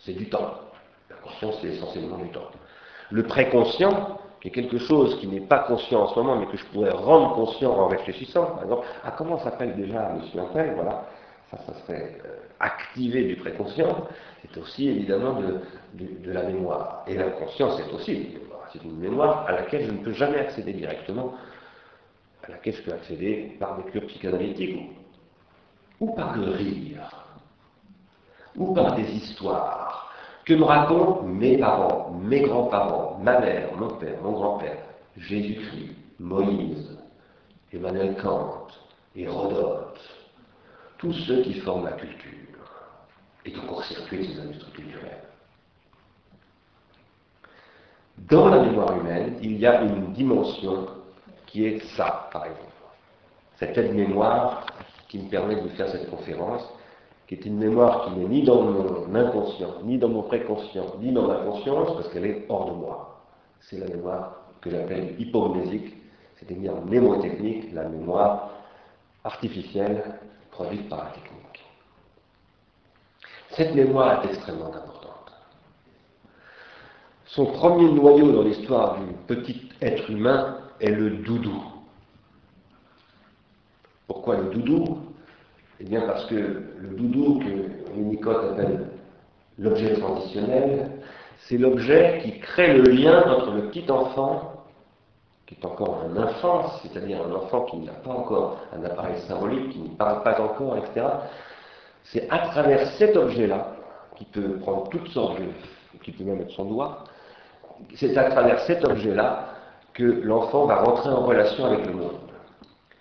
C'est du temps. La conscience, c'est essentiellement du temps. Le préconscient, qui est quelque chose qui n'est pas conscient en ce moment, mais que je pourrais rendre conscient en réfléchissant, par exemple, ah, comment s'appelle déjà Monsieur Appel Voilà, ça, ça serait euh, activé du préconscient. C'est aussi évidemment de, la mémoire. Et l'inconscient, c'est aussi une mémoire. C'est une mémoire à laquelle je ne peux jamais accéder directement, à laquelle je peux accéder par des cures psychanalytiques ou par le rire, ou par des histoires que me racontent mes parents, mes grands-parents, ma mère, mon père, mon grand-père, Jésus-Christ, Moïse, Emmanuel Kant, Hérodote, tous ceux qui forment la culture et qui court-circuitent ces industries culturelles. Dans la mémoire humaine, il y a une dimension qui est ça, par exemple. Cette aide-mémoire qui me permet de faire cette conférence, qui est une mémoire qui n'est ni dans mon inconscient, ni dans mon préconscient, ni dans ma conscience, parce qu'elle est hors de moi. C'est la mémoire que j'appelle hypomnésique, c'est-à-dire mnémotechnique, la mémoire artificielle produite par la technique. Cette mémoire est extrêmement importante. Son premier noyau dans l'histoire du petit être humain est le doudou. Pourquoi le doudou? Eh bien parce que le doudou que Winnicott appelle l'objet transitionnel, c'est l'objet qui crée le lien entre le petit enfant, qui est encore un enfant, c'est-à-dire un enfant qui n'a pas encore un appareil symbolique, qui ne parle pas encore, etc. C'est à travers cet objet-là, qui peut prendre toutes sortes de... qui peut même être son doigt, c'est à travers cet objet-là que l'enfant va rentrer en relation avec le monde.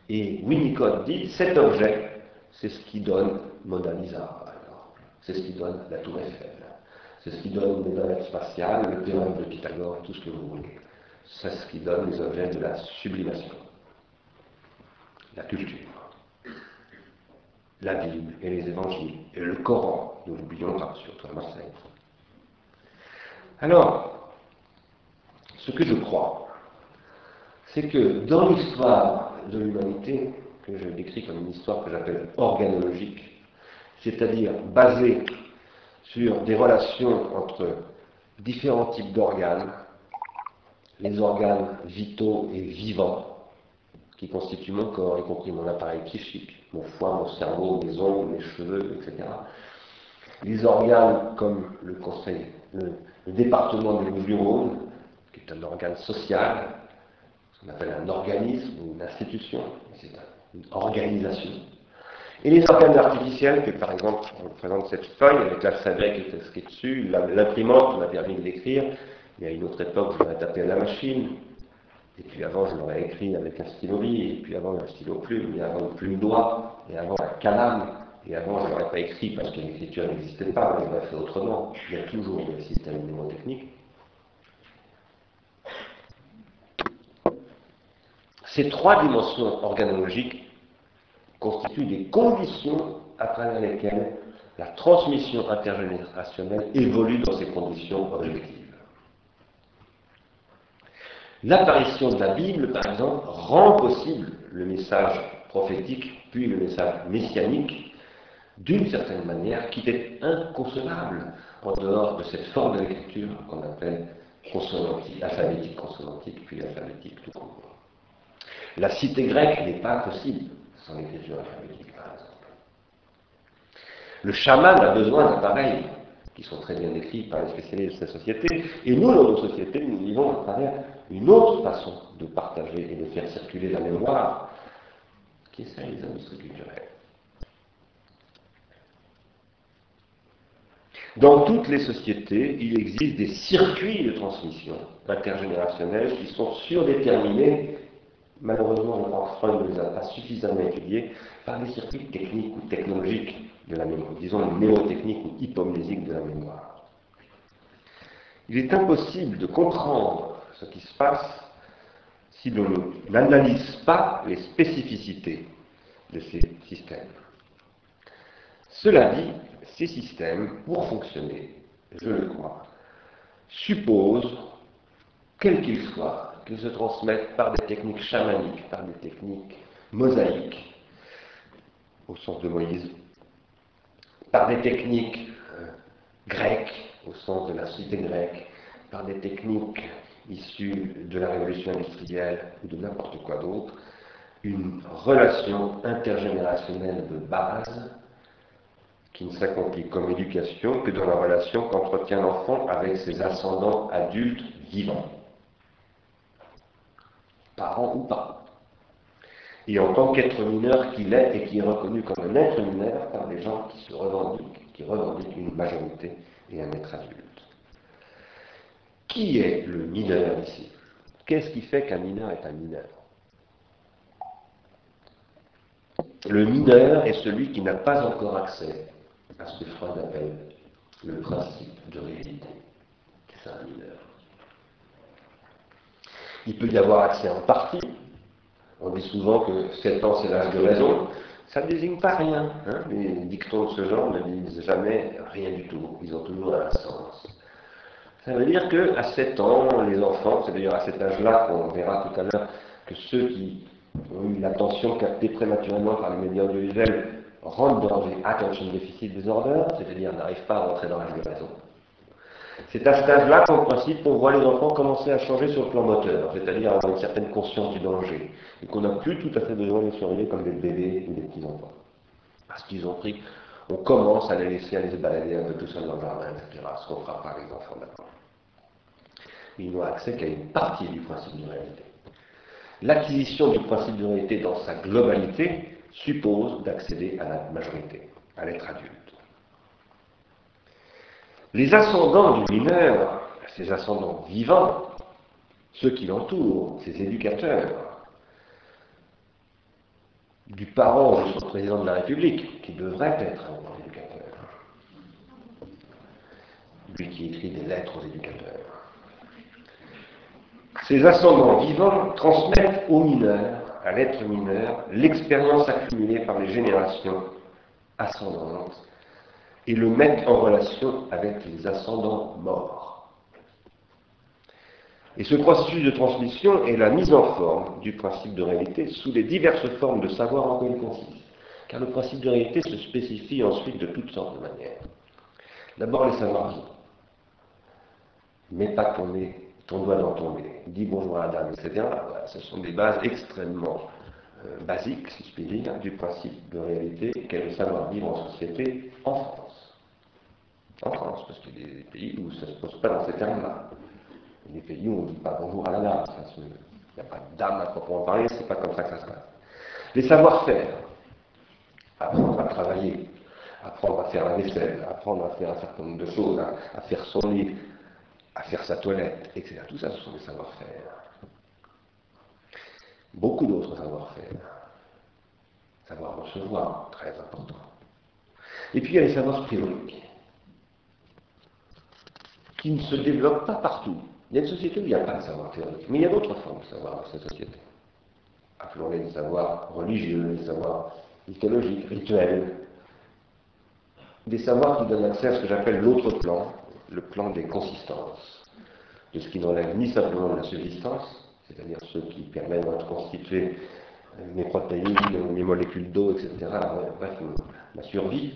Et Winnicott dit, cet objet, c'est ce qui donne Mona Lisa, c'est ce qui donne la tour Eiffel, c'est ce qui donne les navettes spatiales, le théorème de Pythagore, tout ce que vous voulez. C'est ce qui donne les objets de la sublimation, la culture, la Bible et les évangiles, et le Coran, nous l'oublions pas, surtout à Marseille. Alors, ce que je crois, c'est que dans l'histoire de l'humanité, que je décris comme une histoire que j'appelle organologique, c'est-à-dire basée sur des relations entre différents types d'organes, les organes vitaux et vivants qui constituent mon corps, y compris mon appareil psychique, mon foie, mon cerveau, mes ongles, mes cheveux, etc. Les organes comme le conseil, le, département des neurones, qui est un organe social, ce qu'on appelle un organisme ou une institution, c'est une organisation. Et les organes artificiels, que par exemple, on présente cette feuille avec l'alphabet qui est inscrit dessus, l'imprimante m'a permis de l'écrire, y a une autre époque, je l'aurais tapé à la machine, et puis avant, je l'aurais écrit avec un stylo et puis avant, un stylo plume, et avant, une plume doigt, et avant, un calame, et avant, je ne l'aurais pas écrit parce que l'écriture n'existait pas, mais je l'aurais fait autrement. Il y a toujours des systèmes mnémotechniques. Ces trois dimensions organologiques constituent des conditions à travers lesquelles la transmission intergénérationnelle évolue dans ces conditions objectives. L'apparition de la Bible, par exemple, rend possible le message prophétique, puis le message messianique, d'une certaine manière, qui est inconcevable en dehors de cette forme de l'écriture qu'on appelle consonantique, alphabétique consonantique, puis alphabétique tout court. La cité grecque n'est pas possible sans l'écriture alphabétique, par exemple. Le chaman a besoin d'appareils qui sont très bien décrits par les spécialistes de sa société, et nous, dans nos sociétés, nous vivons à travers une autre façon de partager et de faire circuler la mémoire, qui est celle des industries culturelles. Dans toutes les sociétés, il existe des circuits de transmission intergénérationnelle qui sont surdéterminés, malheureusement, Freud ne les a pas suffisamment étudiés, par des circuits techniques ou technologiques de la mémoire, disons mnémotechniques ou hypomnésiques de la mémoire. Il est impossible de comprendre ce qui se passe si l'on n'analyse pas les spécificités de ces systèmes. Cela dit, ces systèmes, pour fonctionner, je le crois, supposent, quels qu'ils soient, qu'ils se transmettent par des techniques chamaniques, par des techniques mosaïques, au sens de Moïse, par des techniques euh, grecques, au sens de la cité grecque, par des techniques issues de la révolution industrielle ou de n'importe quoi d'autre, une relation intergénérationnelle de base qui ne s'accomplit comme éducation que dans la relation qu'entretient l'enfant avec ses ascendants adultes vivants, parents ou pas. Et en tant qu'être mineur qu'il est et qui est reconnu comme un être mineur par des gens qui se revendiquent, qui revendiquent une majorité et un être adulte. Qui est le mineur ici? Qu'est-ce qui fait qu'un mineur est un mineur? Le mineur est celui qui n'a pas encore accès à ce que Freud appelle le principe de réalité. C'est ça un mineur. Il peut y avoir accès en partie. On dit souvent que 7 ans c'est l'âge de raison. Ça ne désigne pas rien. Hein. Les dictons de ce genre ne disent jamais rien du tout. Ils ont toujours un sens. Ça veut dire qu'à 7 ans, les enfants, c'est d'ailleurs à cet âge-là qu'on verra tout à l'heure que ceux qui ont eu l'attention captée prématurément par les médias audiovisuels rentrent dans des attention deficit disorder, c'est-à-dire n'arrivent pas à rentrer dans la raison. C'est à cet âge-là qu'en principe, on voit les enfants commencer à changer sur le plan moteur, c'est-à-dire avoir une certaine conscience du danger, et qu'on n'a plus tout à fait besoin de les surveiller comme des bébés ou des petits-enfants. Parce qu'ils ont pris, on commence à les laisser aller se balader un peu tout seul dans le jardin, etc., ce qu'on fera par les enfants maintenant. Ils n'ont accès qu'à une partie du principe de réalité. L'acquisition du principe de réalité dans sa globalité suppose d'accéder à la majorité, à l'être adulte. Les ascendants du mineur, ces ascendants vivants, ceux qui l'entourent, ses éducateurs, du parent jusqu'au président de la République, qui devrait être un éducateur, lui qui écrit des lettres aux éducateurs. Ces ascendants vivants transmettent aux mineurs, à l'être mineur, l'expérience accumulée par les générations ascendantes et le mettre en relation avec les ascendants morts. Et ce processus de transmission est la mise en forme du principe de réalité sous les diverses formes de savoir en quoi il consiste. Car le principe de réalité se spécifie ensuite de toutes sortes de manières. D'abord les savoirs vivants. Mets pas ton, ton doigt dans ton nez, dis bonjour à la dame, etc. ce sont des bases extrêmement euh, basiques, si je puis dire, du principe de réalité qu'est le savoir vivre en société en France en France, parce qu'il y a des pays où ça ne se pose pas dans ces termes-là. Il y a des pays où on ne dit pas bonjour à la dame. Il n'y a pas de dame à proprement parler, c'est pas comme ça que ça se passe. Les savoir-faire, apprendre à travailler, apprendre à faire la vaisselle, apprendre à faire un certain nombre de choses, à, faire son lit, à faire sa toilette, etc. Tout ça, ce sont des savoir-faire. Beaucoup d'autres savoir-faire. Savoir recevoir, très important. Et puis il y a les savoirs théoriques qui ne se développe pas partout. Il y a une société où il n'y a pas de savoir théorique, mais il y a d'autres formes de savoir dans cette société. Appelons-les des savoirs religieux, des savoirs mythologiques, rituels, des savoirs qui donnent accès à ce que j'appelle l'autre plan, le plan des consistances, de ce qui n'enlève ni simplement la subsistance, c'est-à-dire ceux qui permettent de constituer mes protéines, mes molécules d'eau, etc., bref, ma survie,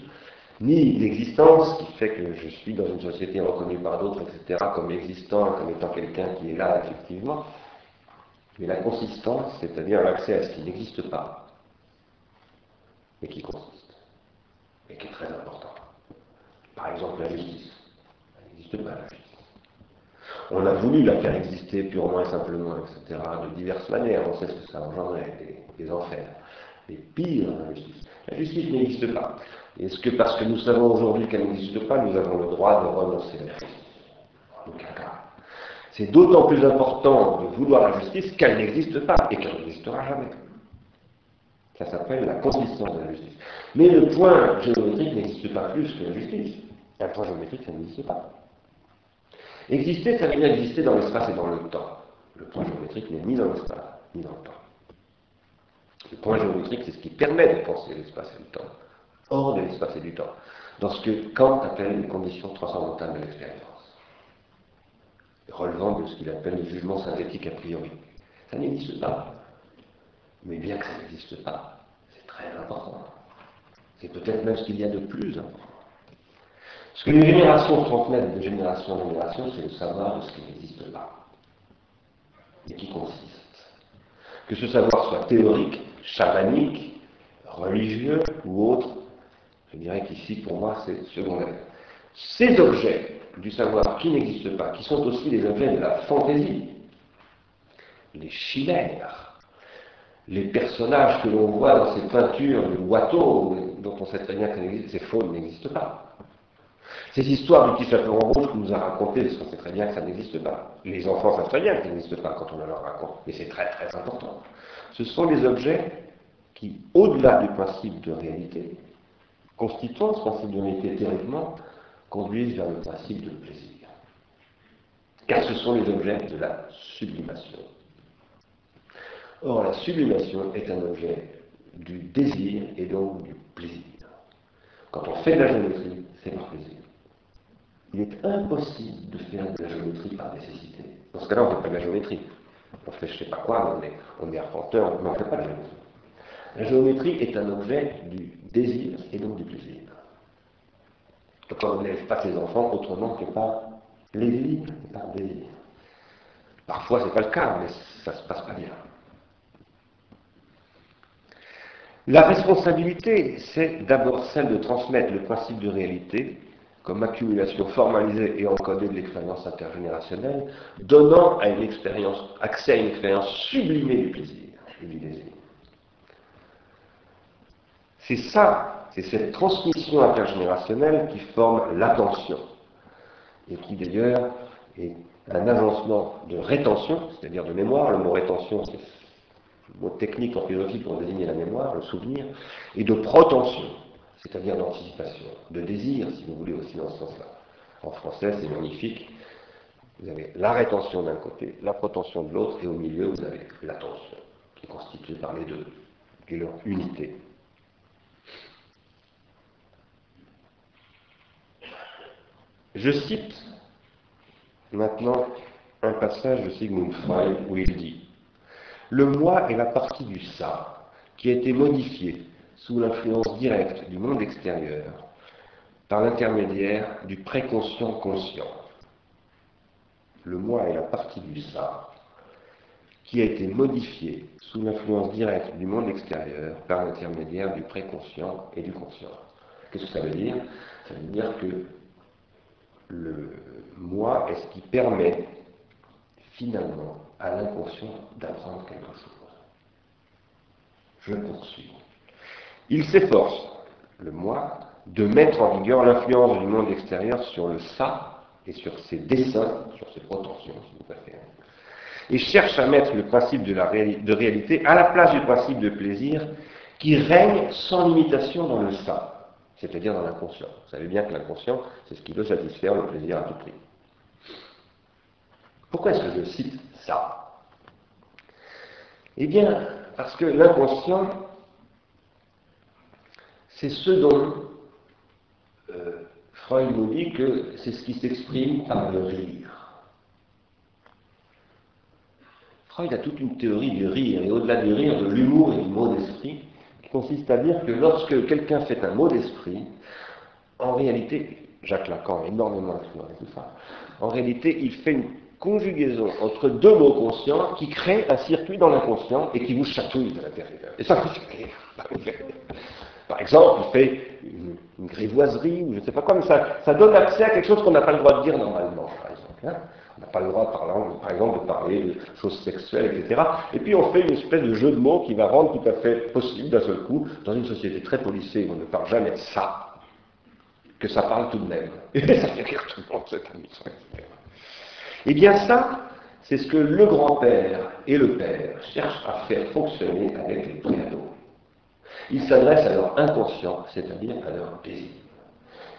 ni l'existence qui fait que je suis dans une société reconnue par d'autres, etc., comme existant, comme étant quelqu'un qui est là effectivement, mais la consistance, c'est-à-dire l'accès à ce qui n'existe pas, mais qui consiste, et qui est très important. Par exemple, la justice. Elle n'existe pas, la justice. On a voulu la faire exister purement et simplement, etc., de diverses manières. On sait ce que ça engendrait, des, des enfers. Mais pire, la justice. La justice n'existe pas. Est-ce que parce que nous savons aujourd'hui qu'elle n'existe pas, nous avons le droit de renoncer à la justice? C'est d'autant plus important de vouloir la justice qu'elle n'existe pas et qu'elle n'existera jamais. Ça s'appelle la consistance de la justice. Mais le point géométrique n'existe pas plus que la justice. Un point géométrique, ça n'existe pas. Exister, ça veut dire exister dans l'espace et dans le temps. Le point géométrique n'est ni dans l'espace, ni dans le temps. Le point géométrique, c'est ce qui permet de penser l'espace et le temps hors de l'espace et du temps, dans ce que Kant appelle les conditions transcendantales de l'expérience, relevant de ce qu'il appelle le jugement synthétique a priori. Ça n'existe pas. Mais bien que ça n'existe pas, c'est très important. C'est peut-être même ce qu'il y a de plus important. Ce que les générations transmettent de génération en génération, c'est le savoir de ce qui n'existe pas et qui consiste. Que ce savoir soit théorique, chamanique, religieux ou autre, je dirais qu'ici, pour moi, c'est secondaire. Ces objets du savoir qui n'existent pas, qui sont aussi les objets de la fantaisie, les chimères, les personnages que l'on voit dans ces peintures de Watteau, dont on sait très bien que ces faux n'existent pas. Ces histoires du petit chaperon rouge qu'on nous a racontées, parce qu'on sait très bien que ça n'existe pas. Les enfants savent très bien que ça n'existe pas quand on leur raconte, mais c'est très très important. Ce sont les objets qui, au-delà du principe de réalité, constituant ce principe de réalité théoriquement, conduisent vers le principe de plaisir. Car ce sont les objets de la sublimation. Or, la sublimation est un objet du désir et donc du plaisir. Quand on fait de la géométrie, c'est par plaisir. Il est impossible de faire de la géométrie par nécessité. Dans ce cas-là, on ne fait pas de la géométrie. On fait je ne sais pas quoi, on est, on est arpenteur, on ne fait pas la géométrie. La géométrie est un objet du désir et donc du plaisir. Donc on n'élève pas ses enfants autrement que par plaisir et par désir. Parfois, ce n'est pas le cas, mais ça ne se passe pas bien. La responsabilité, c'est d'abord celle de transmettre le principe de réalité comme accumulation formalisée et encodée de l'expérience intergénérationnelle, donnant à une expérience, accès à une expérience sublimée du plaisir et du désir. C'est ça, c'est cette transmission intergénérationnelle qui forme l'attention, et qui d'ailleurs est un agencement de rétention, c'est-à-dire de mémoire. Le mot rétention, c'est le mot technique en philosophie pour désigner la mémoire, le souvenir, et de protension, c'est-à-dire d'anticipation, de désir, si vous voulez, aussi dans ce sens-là. En français, c'est magnifique. Vous avez la rétention d'un côté, la protension de l'autre, et au milieu, vous avez l'attention, qui est constituée par les deux, qui est leur unité. Je cite maintenant un passage de Sigmund Freud où il dit Le moi est la partie du ça qui a été modifiée sous l'influence directe du monde extérieur par l'intermédiaire du préconscient conscient. Le moi est la partie du ça qui a été modifiée sous l'influence directe du monde extérieur par l'intermédiaire du préconscient et du conscient. Qu'est-ce que ça veut dire? Ça veut dire que le moi est ce qui permet finalement à l'inconscient d'apprendre quelque chose. Je poursuis. Il s'efforce, le moi, de mettre en vigueur l'influence du monde extérieur sur le ça et sur ses desseins, sur ses protensions, si vous préférez, et cherche à mettre le principe de réalité à la place du principe de plaisir qui règne sans limitation dans le ça c'est-à-dire dans l'inconscient. Vous savez bien que l'inconscient, c'est ce qui veut satisfaire le plaisir à tout prix. Pourquoi est-ce que je cite ça? Eh bien, parce que l'inconscient, c'est ce dont euh, Freud nous dit que c'est ce qui s'exprime par le rire. Freud a toute une théorie du rire, et au-delà du rire, de l'humour et du mot d'esprit, consiste à dire que lorsque quelqu'un fait un mot d'esprit, en réalité, Jacques Lacan énormément influencé tout ça, en réalité, il fait une conjugaison entre deux mots conscients qui créent un circuit dans l'inconscient et qui vous chatouille de l'intérieur. Et ça, c'est Par exemple, il fait une, grivoiserie ou je ne sais pas quoi, mais ça, donne accès à quelque chose qu'on n'a pas le droit de dire normalement, par exemple. Hein. On n'a pas le droit, par exemple, de parler de choses sexuelles, etc. Et puis on fait une espèce de jeu de mots qui va rendre tout à fait possible d'un seul coup, dans une société très policée où on ne parle jamais de ça, que ça parle tout de même. Et ça fait rire tout le monde, cette amusant, etc. Eh bien ça, c'est ce que le grand-père et le père cherchent à faire fonctionner avec les préados. Ils s'adressent à leur inconscient, c'est-à-dire à leur désir.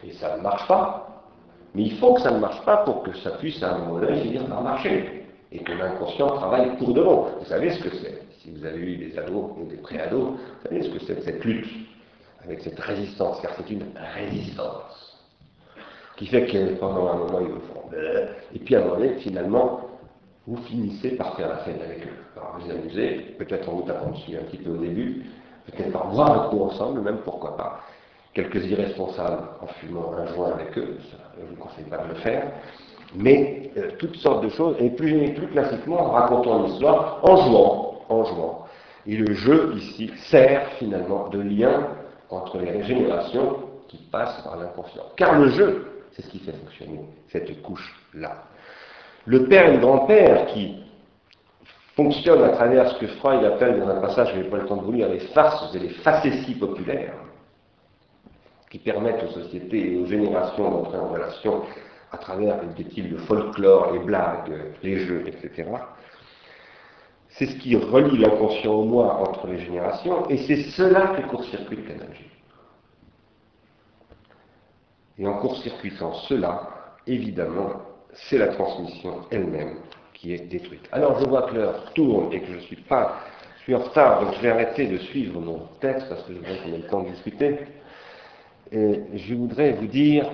Et ça ne marche pas, mais il faut que ça ne marche pas pour que ça puisse à un moment donné finir par marcher. Et que l'inconscient travaille pour de bon. Vous savez ce que c'est? Si vous avez eu des ados ou des pré-ados, vous savez ce que c'est cette lutte avec cette résistance, car c'est une résistance qui fait que pendant un moment ils vous font et puis à un moment donné, finalement, vous finissez par faire la fête avec eux, par vous amuser, peut-être en vous tapant dessus un petit peu au début, peut-être par boire un coup ensemble, même pourquoi pas quelques irresponsables en fumant un joint avec eux, je ne vous conseille pas de le faire, mais euh, toutes sortes de choses, et plus, plus classiquement en racontant l'histoire, en jouant, en jouant. Et le jeu ici sert finalement de lien entre les générations qui passent par l'inconscient. Car le jeu, c'est ce qui fait fonctionner cette couche-là. Le père et le grand-père qui fonctionnent à travers ce que Freud appelle dans un passage, je n'ai pas le temps de vous lire, les farces et les facéties populaires, qui permettent aux sociétés et aux générations d'entrer en relation à travers des types de folklore, les blagues, les jeux, etc. c'est ce qui relie l'inconscient au moi entre les générations, et c'est cela que court-circuite Canal Et en court-circuitant cela, évidemment, c'est la transmission elle-même qui est détruite. Alors je vois que l'heure tourne et que je suis pas, je suis en retard, donc je vais arrêter de suivre mon texte parce que je voudrais qu'on ait le temps de discuter. Je voudrais vous dire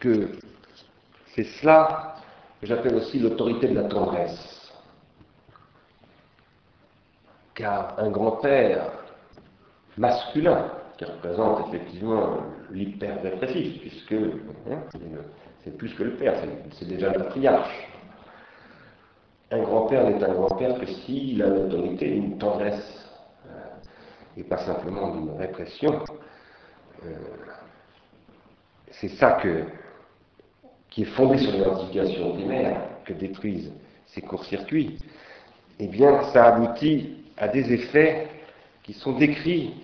que c'est cela que j'appelle aussi l'autorité de la tendresse. Car un grand-père masculin, qui représente effectivement l'hyper-dépressif, puisque hein, c'est plus que le père, c'est déjà le patriarche. Un grand-père n'est un grand-père que s'il a l'autorité d'une tendresse, euh, et pas simplement d'une répression. Euh, c'est ça que, qui est fondé sur l'identification primaire que détruisent ces courts-circuits. Eh bien, ça aboutit à des effets qui sont décrits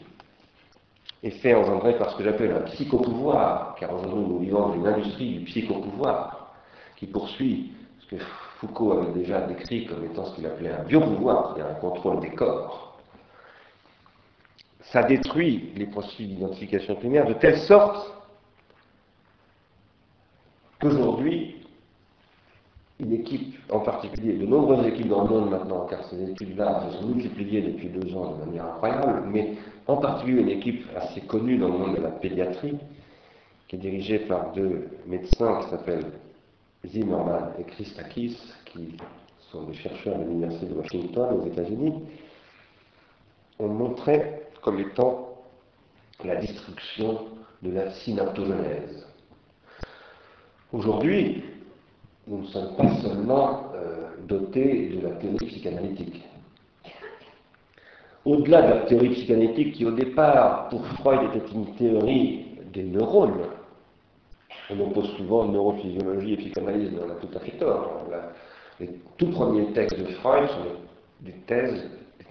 effet engendré par ce que j'appelle un psychopouvoir, car aujourd'hui nous vivons dans une industrie du psychopouvoir qui poursuit ce que Foucault avait déjà décrit comme étant ce qu'il appelait un biopouvoir, c'est-à-dire un contrôle des corps. Ça détruit les processus d'identification primaire de telle sorte qu'aujourd'hui, une équipe, en particulier de nombreuses équipes dans le monde maintenant, car ces équipes-là se sont multipliées depuis deux ans de manière incroyable, mais en particulier une équipe assez connue dans le monde de la pédiatrie, qui est dirigée par deux médecins qui s'appellent Zimmerman et Christakis, qui sont des chercheurs de l'Université de Washington aux États-Unis, ont montré comme étant la destruction de la synaptogenèse. Aujourd'hui, nous ne sommes pas seulement euh, dotés de la théorie psychanalytique. Au-delà de la théorie psychanalytique qui, au départ, pour Freud, était une théorie des neurones, on oppose souvent neurophysiologie et psychanalyse, on a tout à fait tort. les tout premiers textes de Freud sont des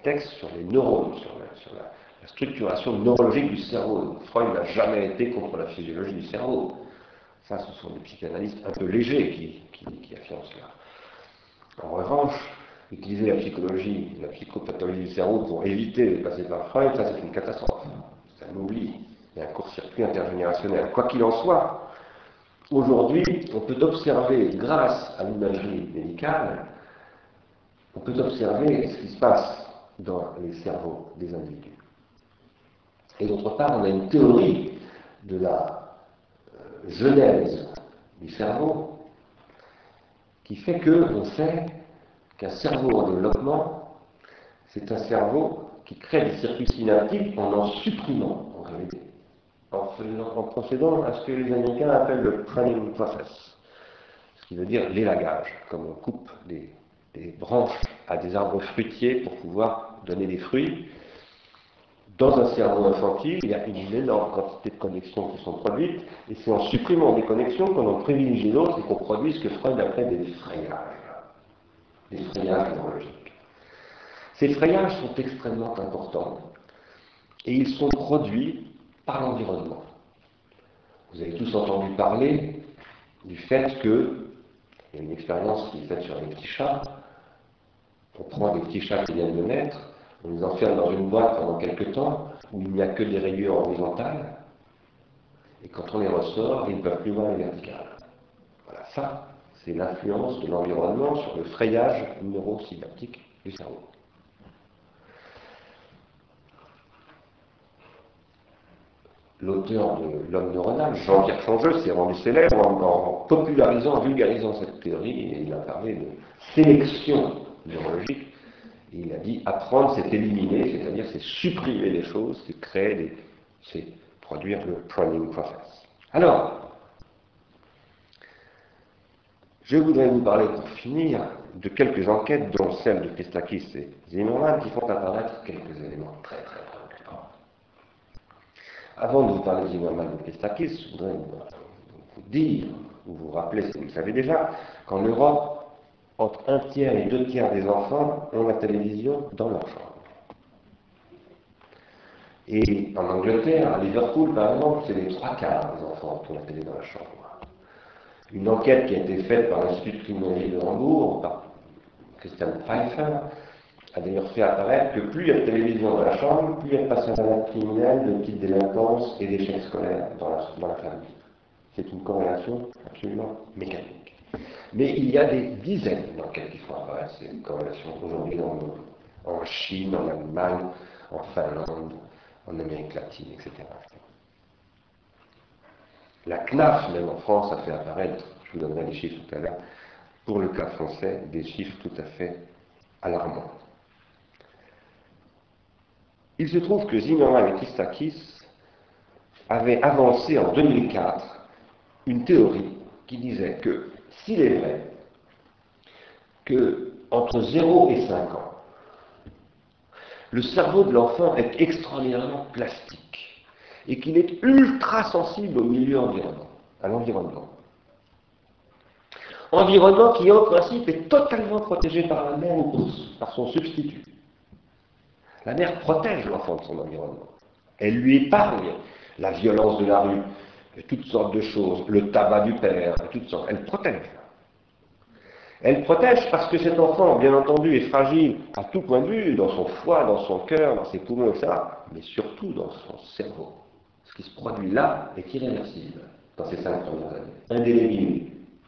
textes sur les neurones, sur, la, la structuration neurologique du cerveau. Freud n'a jamais été contre la physiologie du cerveau. Ça, ce sont des psychanalystes un peu légers qui, qui, affirment cela. En revanche, utiliser la psychologie, la psychopathologie du cerveau pour éviter de passer par Freud, ça c'est une catastrophe. C'est un oubli. A un court-circuit intergénérationnel. Quoi qu'il en soit, aujourd'hui, on peut observer, grâce à l'imagerie médicale, on peut observer ce qui se passe dans les cerveaux des individus. Et d'autre part, on a une théorie de la genèse du cerveau qui fait qu'on sait qu'un cerveau en développement, c'est un cerveau qui crée des circuits synaptiques en en supprimant en réalité, en, procédant à ce que les Américains appellent le pruning process, ce qui veut dire l'élagage, comme on coupe des branches à des arbres fruitiers pour pouvoir donner des fruits dans un cerveau infantile, il y a une énorme quantité de connexions qui sont produites, et c'est en supprimant des connexions qu'on en privilégie d'autres et qu'on produit ce que Freud appelait des frayages, des frayages neurologiques. Ces frayages sont extrêmement importants, et ils sont produits par l'environnement. Vous avez tous entendu parler du fait que, il y a une expérience qui est faite sur les petits chats, on prend des petits chats qui viennent de naître, on les enferme dans une boîte pendant quelques temps où il n'y a que des rayures horizontales. Et quand on les ressort, ils ne peuvent plus voir les verticales. Voilà, ça, c'est l'influence de l'environnement sur le frayage neurosynaptique du cerveau. L'auteur de L'homme neuronal, Jean-Pierre Changeux, s'est rendu célèbre en, en, popularisant, en vulgarisant cette théorie, et il a parlé de sélection neurologique il a dit apprendre, c'est éliminer, c'est-à-dire c'est supprimer les choses, c'est créer c'est produire le pruning process. Alors, je voudrais vous parler pour finir de quelques enquêtes, dont celle de Christakis et Zimmerman, qui font apparaître quelques éléments très très préoccupants. Avant de vous parler de Zimmerman et de Christakis, je voudrais vous dire, ou vous rappeler, si vous le savez déjà, qu'en Europe, entre un tiers et deux tiers des enfants ont la télévision dans leur chambre. Et en Angleterre, à Liverpool par exemple, c'est les trois quarts des enfants qui ont la télé dans la chambre. Une enquête qui a été faite par l'Institut de de Hambourg, par Christian Pfeiffer, a d'ailleurs fait apparaître que plus il y a de télévision dans la chambre, plus il y a de passions criminelles, de petites délinquances et d'échecs scolaires dans la, dans la famille. C'est une corrélation absolument mécanique. Mais il y a des dizaines d'enquêtes qui font apparaître ces corrélations aujourd'hui en Chine, en Allemagne, en Finlande, en Amérique latine, etc. La CNAF, même en France, a fait apparaître, je vous donnerai les chiffres tout à l'heure, pour le cas français, des chiffres tout à fait alarmants. Il se trouve que Zimmerman et Christakis avaient avancé en 2004 une théorie qui disait que s'il est vrai que entre 0 et 5 ans, le cerveau de l'enfant est extraordinairement plastique et qu'il est ultra sensible au milieu environnant, à l'environnement. Environnement qui, en principe, est totalement protégé par la mère ou par son substitut. La mère protège l'enfant de son environnement. Elle lui épargne la violence de la rue, toutes sortes de choses, le tabac du père, toutes sortes. Elle protège. Elle protège parce que cet enfant, bien entendu, est fragile à tout point de vue, dans son foie, dans son cœur, dans ses poumons, etc., mais surtout dans son cerveau. Ce qui se produit là est irréversible dans ces cinq premières années. Indélébile,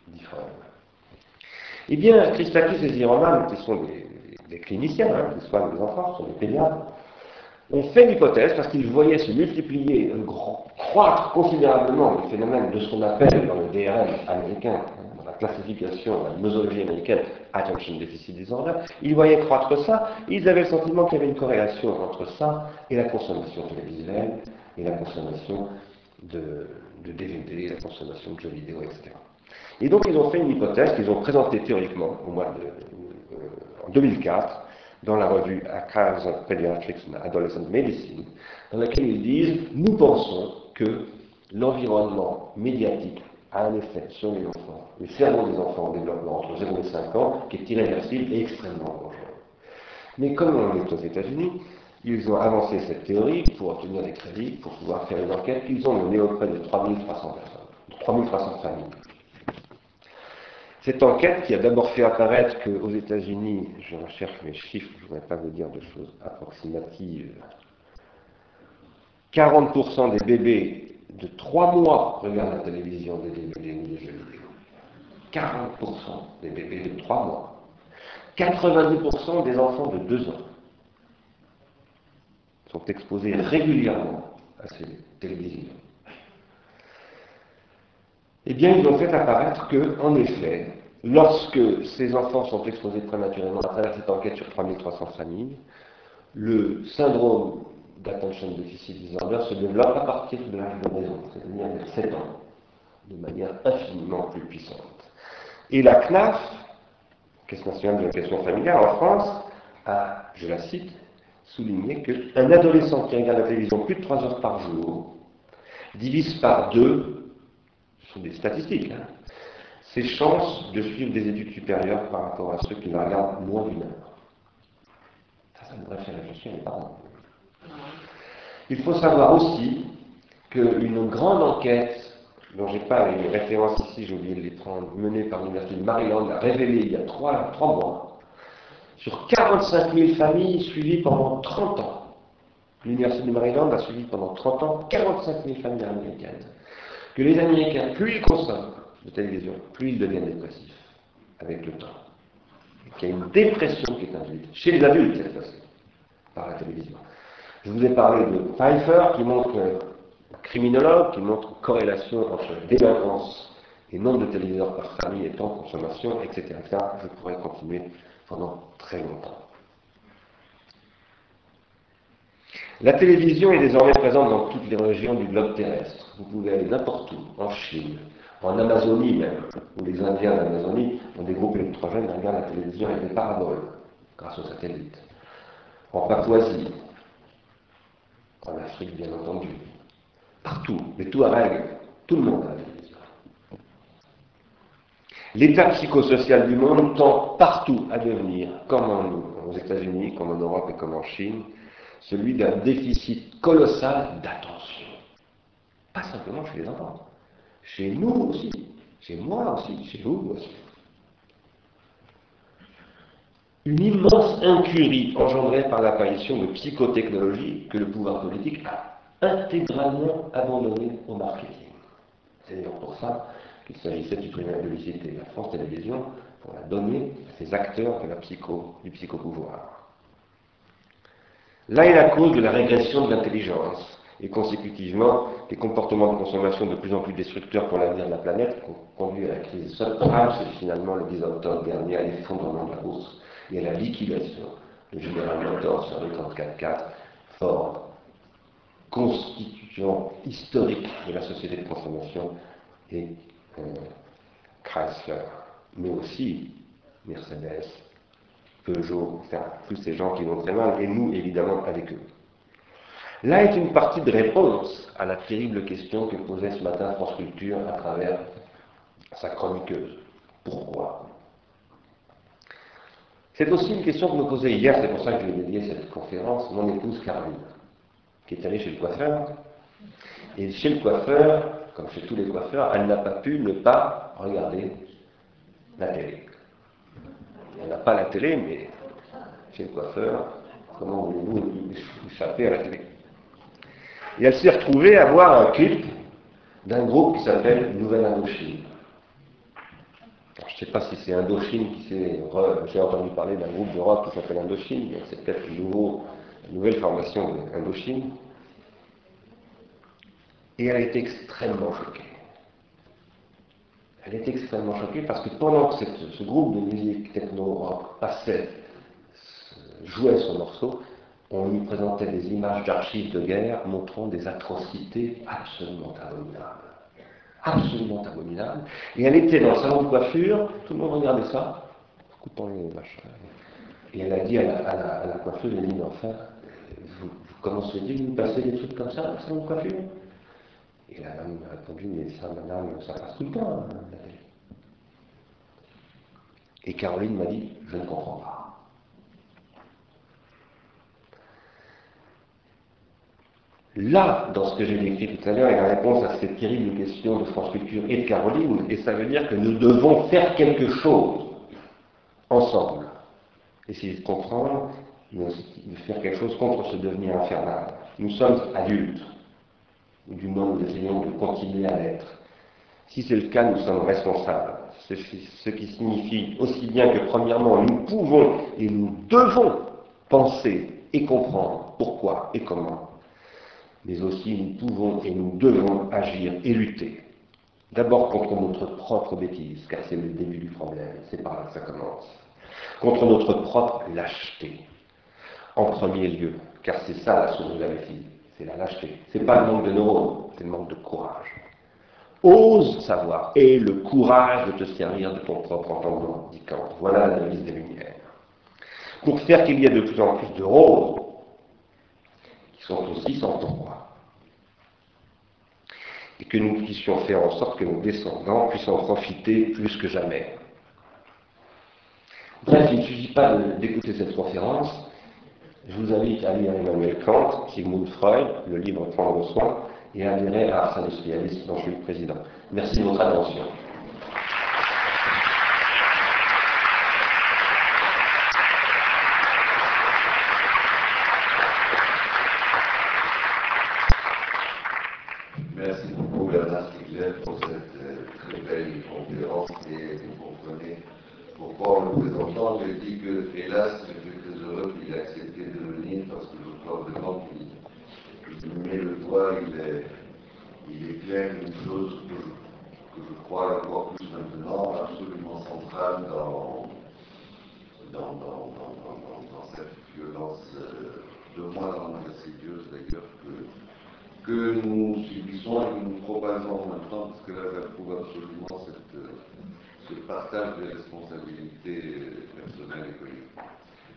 dit Freud. Eh bien, Christakis et Ziroman, qui sont des, cliniciens, hein, qui soignent les enfants, sont des pédiatres, ont fait l'hypothèse, parce qu'ils voyaient se multiplier, croître considérablement le phénomène de ce qu'on appelle dans le DRM américain, dans la classification, la nosologie américaine, Attention Deficit Disorder, ils voyaient croître ça, ils avaient le sentiment qu'il y avait une corrélation entre ça et la consommation télévisuelle, et la consommation de, de DVD, la consommation de jeux vidéo, etc. Et donc ils ont fait une hypothèse qu'ils ont présentée théoriquement au mois de, euh, en 2004 dans la revue Acars of Pediatrics and Adolescent Medicine, dans laquelle ils disent Nous pensons que l'environnement médiatique a un effet sur les enfants, le cerveau des enfants en développement entre 0 et 5 ans, qui est irréversible et extrêmement dangereux. Mais comme on est aux États-Unis, ils ont avancé cette théorie pour obtenir des crédits, pour pouvoir faire une enquête. Ils ont mené auprès de 3300 personnes, 3300 familles. Cette enquête qui a d'abord fait apparaître qu'aux États-Unis, je recherche mes chiffres, je ne voudrais pas vous dire de choses approximatives, 40% des bébés de 3 mois regardent la télévision, des DVD des jeux vidéo. 40% des bébés de 3 mois. 90% des enfants de 2 ans sont exposés régulièrement à ces télévisions eh bien, ils ont fait apparaître que, en effet, lorsque ces enfants sont exposés prématurément à travers cette enquête sur 3300 familles, le syndrome d'attention déficit disorder se développe à partir de l'âge de raison, c'est-à-dire de 7 ans, de manière infiniment plus puissante. Et la CNAF, Caisse nationale de l'éducation familiale en France, a, je la cite, souligné qu'un adolescent qui regarde la télévision plus de 3 heures par jour divise par deux sont des statistiques, hein. ses chances de suivre des études supérieures par rapport à ceux qui la regardent moins d'une heure. Ça, ça devrait faire réfléchir les parents. Il faut savoir aussi qu'une grande enquête, dont je n'ai pas les références ici, j'ai oublié de les prendre, menée par l'Université de Maryland, a révélé il y a trois, trois mois, sur 45 000 familles suivies pendant 30 ans. L'Université de Maryland a suivi pendant 30 ans 45 000 familles américaines que les Américains, plus ils consomment de télévision, plus ils deviennent dépressifs avec le temps. Qu'il y a une dépression qui est induite, chez les adultes cette par la télévision. Je vous ai parlé de Pfeiffer qui montre, criminologue, qui montre corrélation entre délinquance et nombre de téléviseurs par famille et temps de consommation, etc. Je pourrais continuer pendant très longtemps. La télévision est désormais présente dans toutes les régions du globe terrestre. Vous pouvez aller n'importe où, en Chine, en Amazonie même, où les Indiens d'Amazonie ont des groupes électrogènes qui regardent la télévision avec des paraboles, grâce aux satellites. En Papouasie, en Afrique bien entendu, partout, les Touaregs, tout le monde a la télévision. L'état psychosocial du monde tend partout à devenir, comme aux États-Unis, comme en Europe et comme en Chine, celui d'un déficit colossal d'attention. Pas simplement chez les enfants, chez nous aussi, chez moi aussi, chez vous aussi. une immense incurie engendrée par l'apparition de psychotechnologies que le pouvoir politique a intégralement abandonnées au marketing. C'est d'ailleurs pour ça qu'il s'agissait du primaire de publicité la France Télévisions pour la donner à ces acteurs de la du psychopouvoir. Là est la cause de la régression de l'intelligence et consécutivement des comportements de consommation de plus en plus destructeurs pour l'avenir de la planète qui ont conduit à la crise subprime, c'est finalement le 10 octobre dernier à l'effondrement de la bourse et à la liquidation de General Motors sur les 34 Ford, constituant historique de la société de consommation et euh, Chrysler, mais aussi Mercedes, Peugeot, enfin, tous ces gens qui vont très mal, et nous évidemment avec eux. Là est une partie de réponse à la terrible question que posait ce matin France Culture à travers sa chroniqueuse. Pourquoi? C'est aussi une question que me posait hier, c'est pour ça que j'ai dédié cette conférence, mon épouse Caroline, qui est allée chez le coiffeur. Et chez le coiffeur, comme chez tous les coiffeurs, elle n'a pas pu ne pas regarder la télé. Elle n'a pas la télé, mais chez le coiffeur, comment voulez-vous échapper à la télé? Et elle s'est retrouvée à voir un clip d'un groupe qui s'appelle Nouvelle Indochine. je ne sais pas si c'est Indochine qui s'est. J'ai entendu parler d'un groupe de rock qui s'appelle Indochine, mais c'est peut-être une, nouvelle formation d'Indochine. Et elle a été extrêmement choquée. Elle était extrêmement choquée parce que pendant que ce groupe de musique techno-rock passait, jouait son morceau, on lui présentait des images d'archives de guerre montrant des atrocités absolument abominables. Absolument abominables. Et elle était dans le salon de coiffure, tout le monde regardait ça, coupant les machins. Et elle a dit à la, coiffeuse, elle a dit, enfin, vous, vous commencez à dire, vous passez des trucs comme ça dans le salon de coiffure? Et la dame a répondu, mais ça, madame, ça passe tout le temps. Hein, et Caroline m'a dit, je ne comprends pas. Là, dans ce que j'ai décrit tout à l'heure, il y a la réponse à cette terrible question de France Culture et de Caroline, et ça veut dire que nous devons faire quelque chose ensemble. Essayer de comprendre, de faire quelque chose contre ce devenir infernal. Nous sommes adultes, ou du nous essayons de continuer à l'être. Si c'est le cas, nous sommes responsables. Ce qui signifie aussi bien que, premièrement, nous pouvons et nous devons penser et comprendre pourquoi et comment mais aussi nous pouvons et nous devons agir et lutter. D'abord contre notre propre bêtise, car c'est le début du problème, c'est par là que ça commence. Contre notre propre lâcheté, en premier lieu, car c'est ça la source de la bêtise, c'est la lâcheté. Pas le manque de neurones, c'est le manque de courage. Ose savoir, et le courage de te servir de ton propre entendement, dit Kant. Voilà la devise des Lumières. Pour faire qu'il y ait de plus en plus de roses sont aussi sans pourquoi. Et que nous puissions faire en sorte que nos descendants puissent en profiter plus que jamais. Bref, il ne suffit pas d'écouter cette conférence. Je vous invite à lire Emmanuel Kant, Sigmund Freud, le livre Prendre soin, et à adhérer à Ars dont je suis le président. Merci de votre attention. il est clair une chose que je, crois encore plus maintenant absolument centrale dans, dans, dans, dans cette violence euh, de moins en moins insidieuse d'ailleurs que, que nous subissons et que nous propageons en même temps, parce que là j'approuve absolument cette, euh, ce partage des responsabilités personnelles et collectives.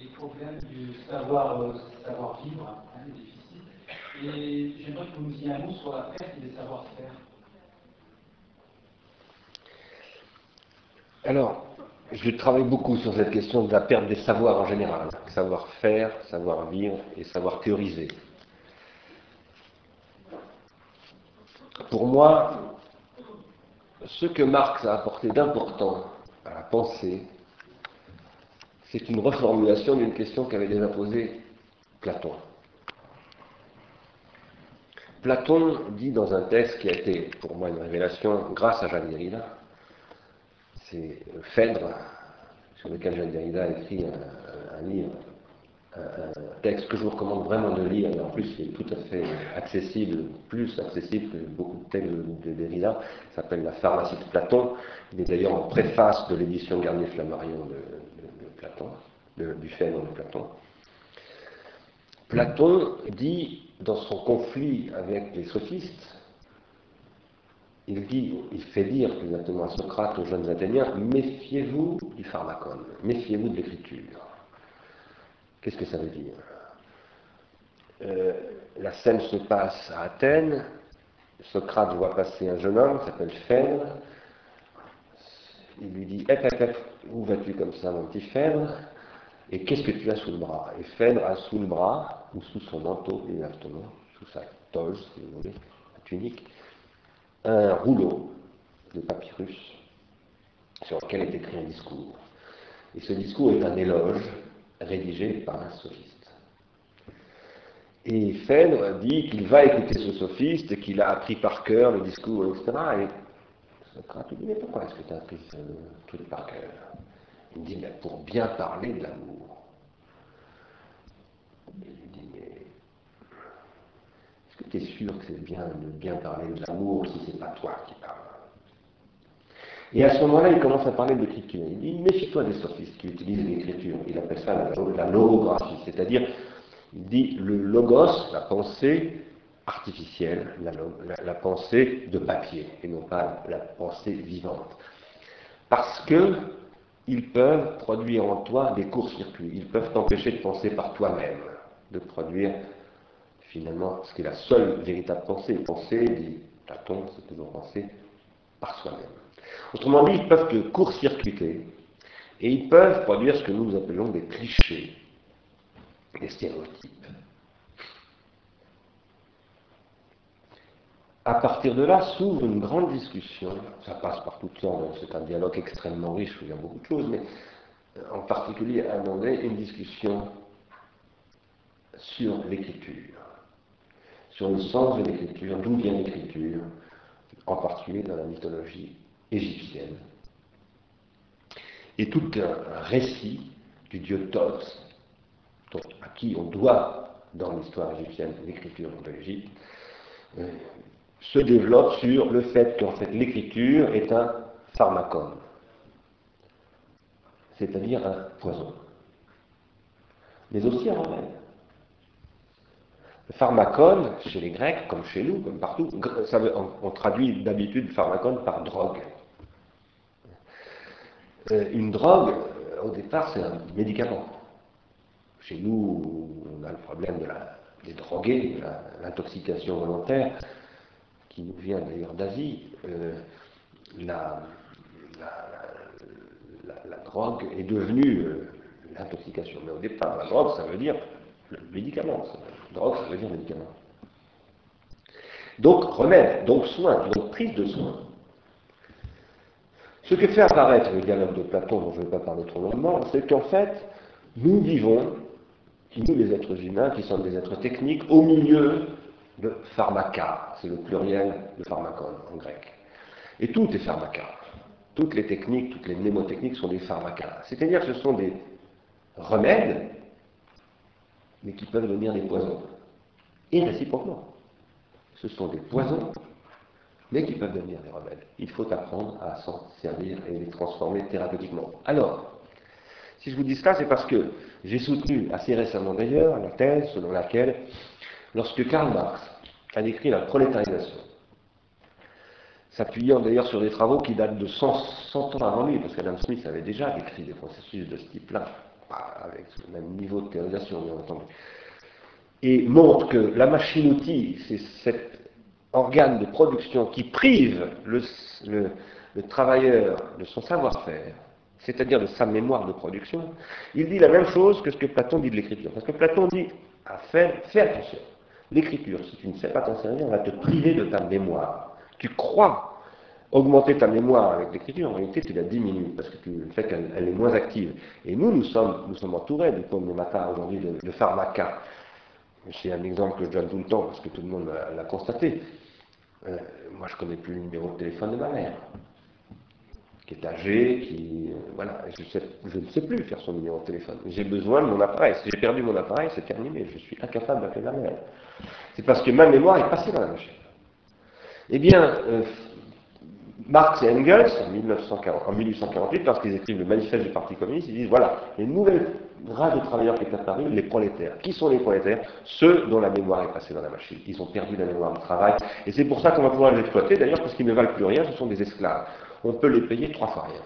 les problèmes du savoir, euh, savoir vivre, hein, des déficits. Et j'aimerais que vous nous disiez un sur la perte des savoir-faire. Alors, je travaille beaucoup sur cette question de la perte des savoirs en général. Savoir-faire, savoir-vivre et savoir théoriser. Pour moi, ce que Marx a apporté d'important à la pensée, c'est une reformulation d'une question qu'avait déjà posée Platon. Platon dit dans un texte qui a été pour moi une révélation grâce à Jeanne Derrida, c'est Phèdre, sur lequel Jeanne Derrida a écrit un, livre, un, texte que je vous recommande vraiment de lire, et en plus il est tout à fait accessible, plus accessible que beaucoup de textes de, Derrida, s'appelle La pharmacie de Platon. Il est d'ailleurs en préface de l'édition Garnier-Flammarion de, Platon, du Phèdre de Platon. Platon dit dans son conflit avec les sophistes, il dit, il fait dire exactement à Socrate aux jeunes Athéniens, méfiez-vous du pharmacone, méfiez-vous de l'écriture. Qu'est-ce que ça veut dire? Euh, La scène se passe à Athènes, Socrate voit passer un jeune homme qui s'appelle Phèdre, il lui dit, hé, hé, où vas-tu comme ça, mon petit Phèdre? Et qu'est-ce que tu as sous le bras? Et Phèdre a sous le bras, ou sous son manteau, exactement, sous sa toge, si vous voulez, la tunique, un rouleau de papyrus sur lequel est écrit un discours. Et ce discours est un éloge rédigé par un sophiste. Et Phèdre dit qu'il va écouter ce sophiste, qu'il a appris par cœur le discours, etc. Et Socrate lui dit, mais pourquoi est-ce que tu as appris ce truc par cœur Il dit, mais pour bien parler de l'amour. tu es sûr que c'est bien de bien parler de l'amour si c'est pas toi qui parles Et à ce moment-là, il commence à parler de l'écriture. Il dit méfie-toi des sophistes qui utilisent l'écriture. Il appelle ça la, logographie, c'est-à-dire, il dit le logos, la pensée artificielle, la, pensée de papier, et non pas la pensée vivante. Parce que ils peuvent produire en toi des courts-circuits, ils peuvent t'empêcher de penser par toi-même, de produire finalement ce qui est la seule véritable pensée. Penser, dit Platon, c'est toujours penser par soi-même. Autrement dit, ils peuvent te court-circuiter et ils peuvent produire ce que nous appelons des clichés, des stéréotypes. À partir de là s'ouvre une grande discussion, ça passe par toutes sortes, c'est un dialogue extrêmement riche où il y a beaucoup de choses, mais en particulier à demander une discussion sur l'écriture. Sur le sens de l'écriture, d'où vient l'écriture, en particulier dans la mythologie égyptienne. Et tout un récit du dieu Thoth, à qui on doit, dans l'histoire égyptienne, l'écriture de l'Égypte, euh, se développe sur le fait qu'en fait l'écriture est un pharmacone, c'est-à-dire un poison, mais aussi un remède. Pharmacone, chez les Grecs, comme chez nous, comme partout, on, traduit d'habitude pharmacone par drogue. Euh, une drogue, euh, au départ, c'est un médicament. Chez nous, on a le problème des drogués, de l'intoxication volontaire, qui nous vient d'ailleurs d'Asie. Euh, la, drogue est devenue l'intoxication. Mais au départ, la drogue, ça veut dire le médicament. Drogue, ça veut dire médicament. Donc remède, donc soin, donc prise de soin. Ce que fait apparaître le dialogue de Platon, dont je ne vais pas parler trop longuement, c'est qu'en fait, nous vivons, nous les êtres humains, qui sommes des êtres techniques, au milieu de pharmaca, c'est le pluriel de pharmacon en grec. Et tout est pharmaca. Toutes les techniques, toutes les mnémotechniques sont des pharmacas. C'est-à-dire que ce sont des remèdes mais qui peuvent devenir des poisons. Et réciproquement. Ce sont des poisons, mais qui peuvent devenir des remèdes. Il faut apprendre à s'en servir et les transformer thérapeutiquement. Alors, si je vous dis cela, c'est parce que j'ai soutenu assez récemment d'ailleurs la thèse selon laquelle, lorsque Karl Marx a décrit la prolétarisation, s'appuyant d'ailleurs sur des travaux qui datent de 100, 100 ans avant lui, parce qu'Adam Smith avait déjà décrit des processus de ce type-là, avec le même niveau de théorisation, bien entendu, et montre que la machine-outil, c'est cet organe de production qui prive le, le travailleur de son savoir-faire, c'est-à-dire de sa mémoire de production, il dit la même chose que ce que Platon dit de l'écriture. Parce que Platon dit, à faire, fais attention, l'écriture, si tu ne sais pas t'en servir, on va te priver de ta mémoire. Tu crois augmenter ta mémoire avec l'écriture, en réalité tu la diminues, parce que tu, le fait qu'elle est moins active. Et nous, nous sommes, nous sommes entourés, du coup, matin aujourd'hui, de, de pharmacas. C'est un exemple que je donne tout le temps, parce que tout le monde l'a constaté. Euh, moi, je ne connais plus le numéro de téléphone de ma mère qui est âgé, qui. Euh, voilà, je, ne sais plus faire son numéro de téléphone. J'ai besoin de mon appareil. Si j'ai perdu mon appareil, c'est terminé. Je suis incapable d'appeler ma mère. C'est parce que ma mémoire est passée dans la machine. Eh bien, euh, Marx et Engels, en, 1940, en 1848, lorsqu'ils écrivent le manifeste du Parti communiste, ils disent voilà, les nouvelles races de travailleurs qui est apparu, les prolétaires. Qui sont les prolétaires? Ceux dont la mémoire est passée dans la machine. Ils ont perdu la mémoire du travail. Et c'est pour ça qu'on va pouvoir les exploiter, d'ailleurs, parce qu'ils ne valent plus rien, ce sont des esclaves on peut les payer trois fois rien.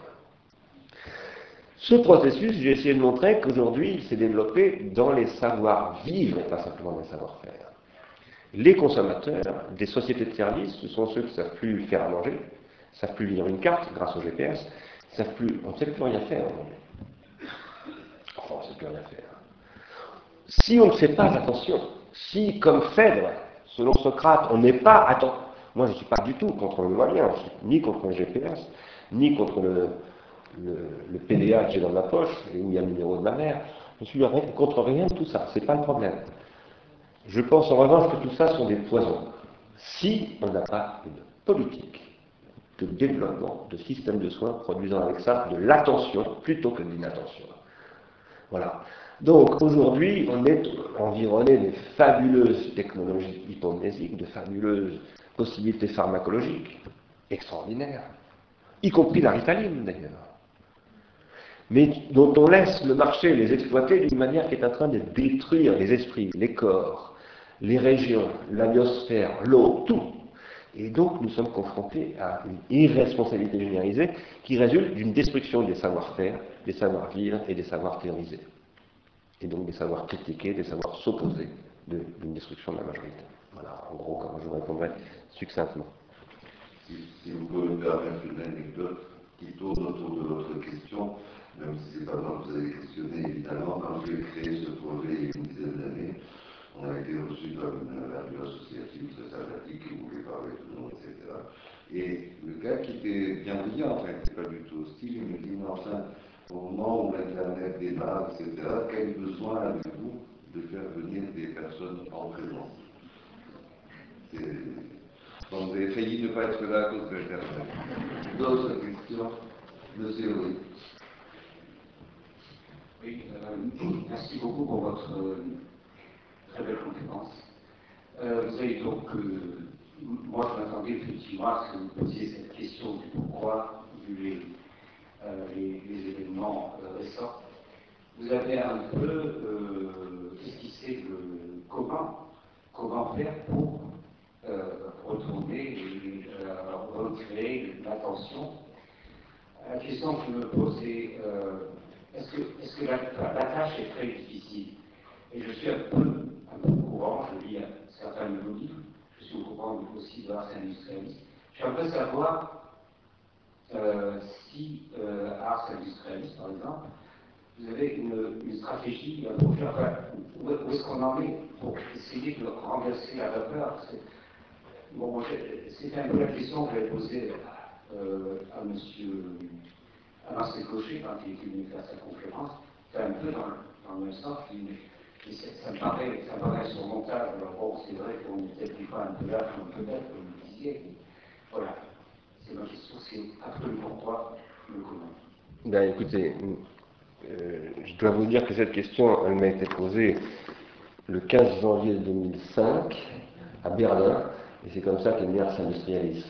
Ce processus, j'ai essayé de montrer qu'aujourd'hui, il s'est développé dans les savoir-vivre pas simplement dans les savoir-faire. Les consommateurs des sociétés de services, ce sont ceux qui ne savent plus faire à manger, ne savent plus lire une carte grâce au GPS, savent plus, on ne sait plus rien faire. Enfin, on ne sait plus rien faire. Si on ne fait pas attention, si, comme Phèdre, selon Socrate, on n'est pas attentif, moi, je ne suis pas du tout contre le moyen, ni contre le GPS, ni contre le, le, PDA que j'ai dans ma poche, et où il y a le numéro de ma mère. Je suis contre rien de tout ça, ce n'est pas le problème. Je pense en revanche que tout ça sont des poisons. Si on n'a pas une politique de développement de systèmes de soins produisant avec ça de l'attention plutôt que de l'inattention. Voilà. Donc aujourd'hui, on est environné de fabuleuses technologies hypomnésiques, de fabuleuses possibilités pharmacologiques extraordinaires, y compris la ritaline d'ailleurs, mais dont on laisse le marché les exploiter d'une manière qui est en train de détruire les esprits, les corps, les régions, la biosphère, l'eau, tout. Et donc nous sommes confrontés à une irresponsabilité généralisée qui résulte d'une destruction des savoir-faire, des savoir-vivre et des savoirs théorisés. Et donc des savoirs critiqués, des savoirs s'opposer d'une destruction de la majorité. En gros, comment je répondrai succinctement. Si, vous pouvez me permettre une anecdote qui tourne autour de votre question, même si ce n'est pas moi que vous avez questionné, évidemment, quand j'ai créé ce projet il y a une dizaine d'années, on a été reçu comme une radio associative très sympathique qui voulait parler de nous, etc. Et le gars qui était bienveillant, enfin, qui n'était pas du tout hostile, il me dit, mais enfin, au moment où l'Internet démarre, etc., quel besoin avez-vous de faire venir des personnes en présence? Donc vous avez failli ne pas être là à cause de l'Internet. D'autres questions Monsieur oui. Oui, euh, merci beaucoup pour votre euh, très belle conférence. Euh, vous avez donc, moi je m'attendais effectivement à ce que vous posiez cette question du pourquoi, vu les, les, événements récents. Vous avez un peu esquissé le comment, comment faire pour euh, retourner et euh, recréer l'attention. La question que je me pose est euh, est-ce que, est que la, tâche est très difficile? Et je suis un peu, au courant, je lis certains de nos livres, je suis au courant aussi de l'art industrialiste. J'aimerais savoir si Ars Industrialiste, par exemple, vous avez une, stratégie, projet, enfin, où, est-ce qu'on en est pour essayer de renverser la vapeur? Bon, c'était un peu la question que j'avais posée euh, à M. À Marcel Cochet quand il est venu faire sa conférence. C'est un peu dans, le même sens. ça, me paraît, ça me paraît surmontable. Alors bon, c'est vrai qu'on est peut-être pas un peu là, peut-être, comme vous disiez. Voilà. C'est ma question, c'est absolument pourquoi le comment. Ben écoutez, euh, je dois vous dire que cette question, elle m'a été posée le 15 janvier 2005 à Berlin et c'est comme ça Ars Industrialis.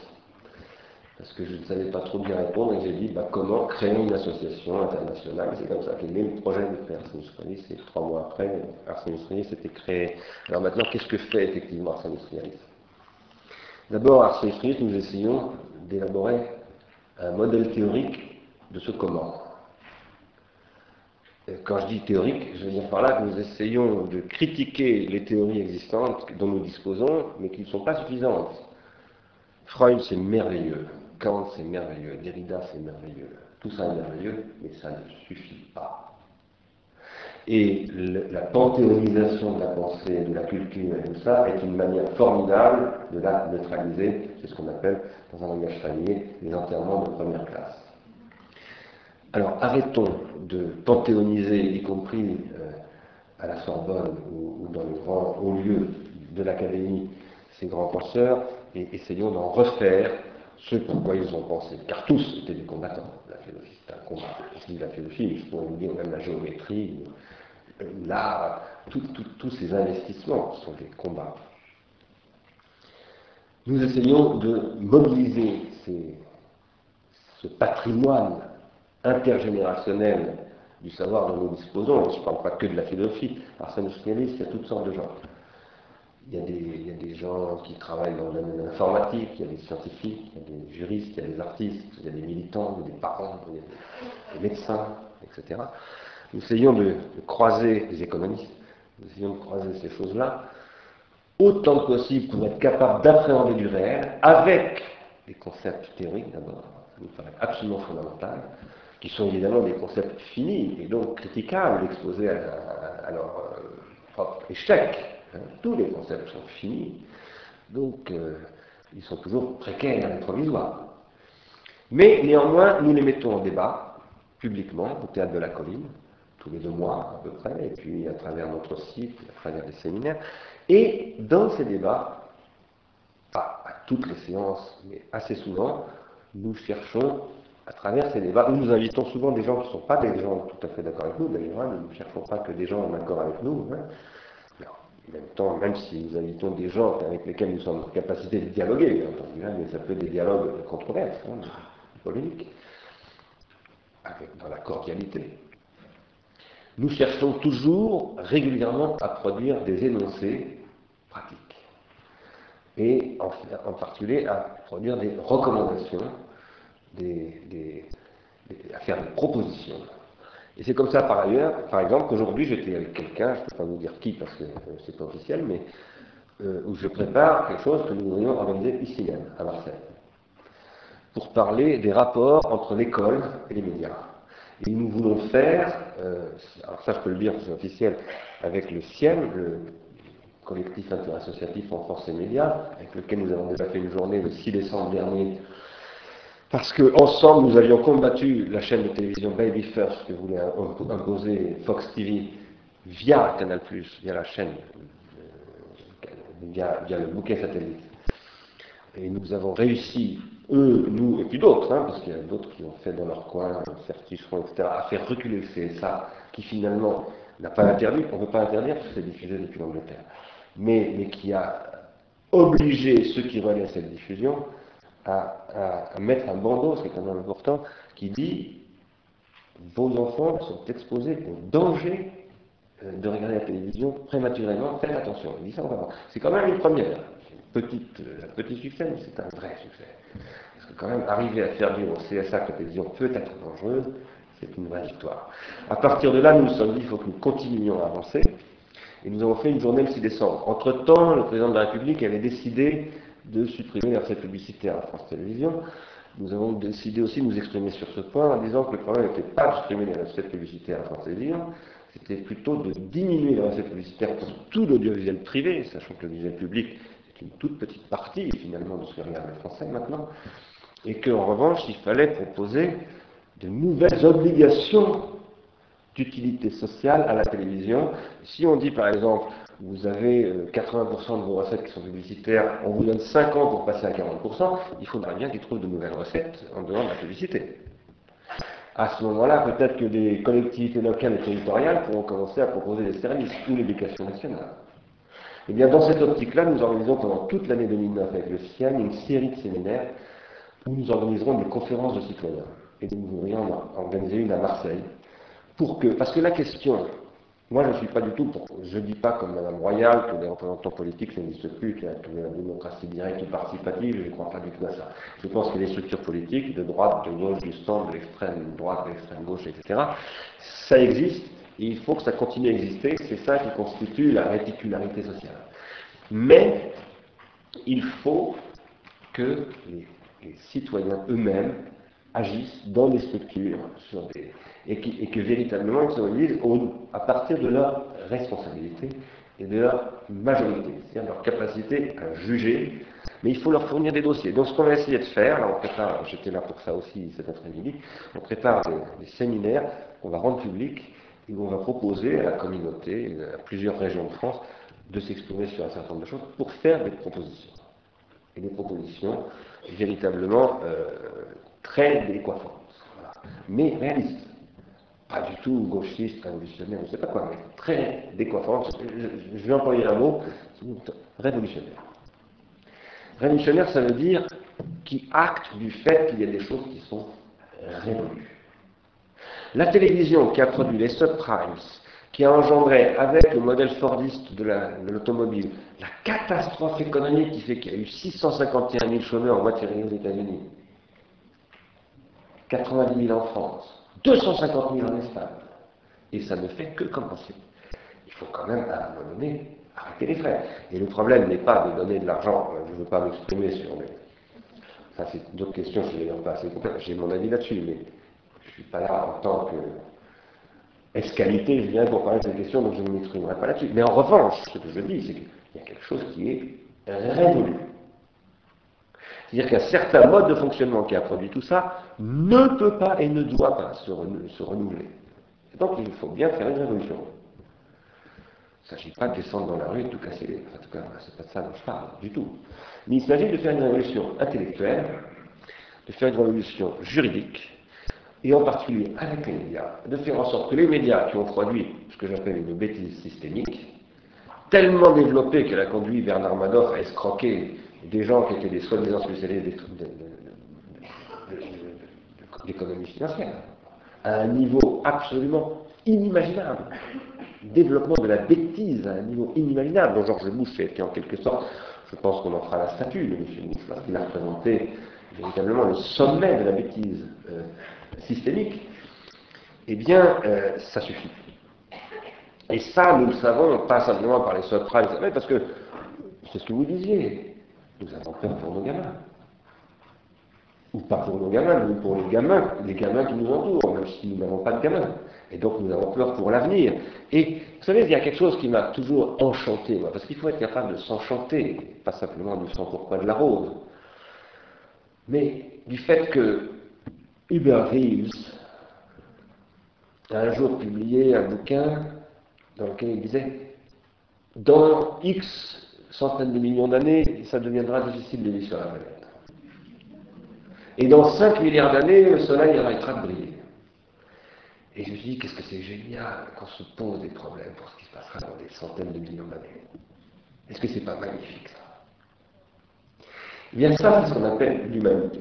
Parce que je ne savais pas trop bien répondre et j'ai dit bah, comment créer une association internationale? C'est comme ça qu'est né le projet de Ars Industrialis. Et trois mois après, Ars Industrialis était créé. Alors maintenant, qu'est-ce que fait effectivement Ars Industrialis D'abord, Ars Industrialis, nous essayons d'élaborer un modèle théorique de ce comment. Euh, Quand je dis théorique, je veux dire par là que nous essayons de critiquer les théories existantes dont nous disposons, mais qui ne sont pas suffisantes. Freud, c'est merveilleux. Kant, c'est merveilleux. Derrida, c'est merveilleux. Tout ça est merveilleux, mais ça ne suffit pas. Et la panthéonisation de la pensée, de la culture et tout ça est une manière formidable de la neutraliser. C'est ce qu'on appelle, dans un langage familier, les enterrements de première classe. Alors arrêtons de panthéoniser, y compris euh, à la Sorbonne ou, dans les grands hauts lieux de l'académie, ces grands penseurs, et essayons d'en refaire ce pourquoi ils ont pensé. Car tous étaient des combattants. La philosophie, c'est un combat. Je la philosophie, je pourrais dire même la géométrie, l'art, tous ces investissements sont des combats. Nous essayons de mobiliser ce patrimoine intergénérationnel du savoir dont nous disposons, je ne parle pas que de la philosophie, Arsène il y a toutes sortes de gens. Il y, a des, gens qui travaillent dans le domaine de l'informatique, il y a des scientifiques, il y a des juristes, il y a des artistes, il y a des militants, il y a des parents, il y a des, des médecins, etc. Nous essayons de, de croiser les économistes, nous essayons de croiser ces choses-là autant que possible pour être capable d'appréhender du réel avec des concepts théoriques d'abord, ça nous paraît absolument fondamental, qui sont évidemment des concepts finis et donc critiquables, exposés à, leur euh, propre échec. hein. Tous les concepts sont finis, donc euh, ils sont toujours précaires et provisoires. Mais néanmoins, nous les mettons en débat publiquement au théâtre de la colline, tous les deux mois à peu près, et puis à travers notre site, à travers des séminaires. Et dans ces débats, pas à toutes les séances, mais assez souvent, nous cherchons, à travers ces débats, nous invitons souvent des gens qui ne sont pas des gens tout à fait d'accord avec nous, d'ailleurs, hein, nous ne cherchons pas que des gens en accord avec nous. hein. En même temps, même si nous invitons des gens avec lesquels nous sommes en capacité de dialoguer, hein, mais ça peut être des dialogues de controverse, hein, de polémique, avec, dans la cordialité. Nous cherchons toujours régulièrement à produire des énoncés pratiques et en particulier à produire des recommandations, des- des- à faire des propositions. Et c'est comme ça par ailleurs, par exemple, qu'aujourd'hui j'étais avec quelqu'un, je ne peux pas vous dire qui parce que euh, c'est pas officiel, mais euh, où je prépare quelque chose que nous voudrions organiser ici même, à Marseille, pour parler des rapports entre l'école et les médias. Et nous voulons faire, euh, alors ça je peux le dire, c'est officiel, avec le CIEM, le collectif interassociatif en force et médias, avec lequel nous avons déjà fait une journée le 6 décembre dernier, parce qu'ensemble nous avions combattu la chaîne de télévision Baby First que voulait im- imposer Fox TV via Canal+, via la chaîne, euh, via, le bouquet satellite. Et nous avons réussi, eux, nous et puis d'autres, hein, parce qu'il y a d'autres qui ont fait dans leur coin, Certicheron, etc., à faire reculer le CSA, qui finalement n'a pas interdit, on ne peut pas interdire parce que c'est diffusé depuis l'Angleterre, mais, qui a obligé ceux qui relaient cette diffusion à, mettre un bandeau, c'est quand même important, qui dit vos enfants sont exposés au danger euh, de regarder la télévision prématurément, faites attention. Il dit ça, on va voir. C'est quand même une première. Petite, euh, un petit succès, mais c'est un vrai succès. Parce que quand même, arriver à faire dire au CSA que la télévision peut être dangereuse, c'est une vraie victoire. À partir de là, nous nous sommes dit qu'il faut que nous continuions à avancer. Et nous avons fait une journée le 6 décembre. Entre-temps, le président de la République avait décidé de supprimer les recettes publicitaires à France Télévisions. Nous avons décidé aussi de nous exprimer sur ce point en disant que le problème n'était pas de supprimer les recettes publicitaires à France Télévisions, c'était plutôt de diminuer les recettes publicitaires pour tout l'audiovisuel privé, sachant que l'audiovisuel public est une toute petite partie finalement de ce que regarde le français maintenant, et qu'en revanche, il fallait proposer de nouvelles obligations d'utilité sociale à la télévision. Si on dit par exemple, vous avez euh, 80% de vos recettes qui sont publicitaires, on vous donne 5 ans pour passer à 40%, il faudra bien qu'ils trouvent de nouvelles recettes en dehors de la publicité. À ce moment-là, peut-être que les collectivités locales et territoriales pourront commencer à proposer des services ou l'éducation nationale. Eh bien, dans cette optique-là, nous organisons pendant toute l'année 2009 avec le CIAN une série de séminaires où nous organiserons des conférences de citoyens. Et nous voudrions en organiser une à Marseille pour que, parce que la question Moi, je ne suis pas du tout pour. Je ne dis pas comme Mme Royal que les représentants politiques n'existent plus, qu'il y a la démocratie directe ou participative, je ne crois pas du tout à ça. Je pense que les structures politiques, de droite, de gauche, du centre, de l'extrême droite, de l'extrême gauche, etc., ça existe et il faut que ça continue à exister. C'est ça qui constitue la réticularité sociale. Mais il faut que les, citoyens eux-mêmes agissent dans des structures sur des, et, que véritablement ils se réalisent à partir de leur responsabilité et de leur majorité, c'est-à-dire leur capacité à juger, mais il faut leur fournir des dossiers. Donc ce qu'on va essayer de faire, là on prépare, j'étais là pour ça aussi cet après-midi, on prépare des, séminaires qu'on va rendre publics et où on va proposer à la communauté, à plusieurs régions de France, de s'exprimer sur un certain nombre de choses pour faire des propositions. Et des propositions véritablement euh, très décoiffantes, mais réalistes pas du tout gauchiste, révolutionnaire, je ne sais pas quoi, mais très décoiffant. Je, vais employer un mot, révolutionnaire. Révolutionnaire, ça veut dire qui acte du fait qu'il y a des choses qui sont révolues. La télévision qui a produit les subprimes, qui a engendré avec le modèle fordiste de l'automobile la catastrophe économique qui fait qu'il y a eu 651 000 chômeurs en moitié aux États-Unis, 90 000 en France, 250 000 en Espagne. Et ça ne fait que commencer. Il faut quand même, à un moment donné, arrêter les frais. Et le problème n'est pas de donner de l'argent, euh, je ne veux pas m'exprimer sur les... Ça, c'est d'autres questions, je ne pas assez J'ai mon avis là-dessus, mais je ne suis pas là en tant que escalité, je viens pour parler de ces questions, donc je ne m'exprimerai pas là-dessus. Mais en revanche, ce que je dis, c'est qu'il y a quelque chose qui est révolu. C'est-à-dire qu'un certain mode de fonctionnement qui a produit tout ça ne peut pas et ne doit pas se, renouveler. donc il faut bien faire une révolution. Il ne s'agit pas de descendre dans la rue et de tout casser. En tout cas, c'est pas de ça dont je parle, du tout. Mais il s'agit de faire une révolution intellectuelle, de faire une révolution juridique, et en particulier avec les médias, de faire en sorte que les médias qui ont produit ce que j'appelle une bêtise systémique, tellement développée qu'elle a conduit Bernard Madoff à escroquer des gens qui étaient des soi-disant spécialistes d'économie financière, à un niveau absolument inimaginable. Développement de la bêtise à un niveau inimaginable, dont Georges Bush été en quelque sorte, je pense qu'on en fera la statue de M. Parce qu'il a représenté véritablement le sommet de la bêtise euh, systémique, eh bien, euh, ça suffit. Et ça, nous le savons, pas simplement par les subprimes, mais parce que c'est ce que vous disiez. Nous avons peur pour nos gamins. Ou pas pour nos gamins, mais pour les gamins, les gamins qui nous entourent, même si nous n'avons pas de gamins. Et donc nous avons peur pour l'avenir. Et vous savez, il y a quelque chose qui m'a toujours enchanté, moi, parce qu'il faut être capable de s'enchanter, pas simplement du sang pourquoi de la rose, mais du fait que Hubert Reeves a un jour publié un bouquin dans lequel il disait Dans X centaines de millions d'années, ça deviendra difficile de vivre sur la planète. Et dans 5 milliards d'années, le soleil arrêtera de briller. Et je me suis dit, qu'est-ce que c'est génial qu'on se pose des problèmes pour ce qui se passera dans des centaines de millions d'années. Est-ce que c'est pas magnifique ça? Eh bien ça, c'est ce qu'on appelle l'humanité.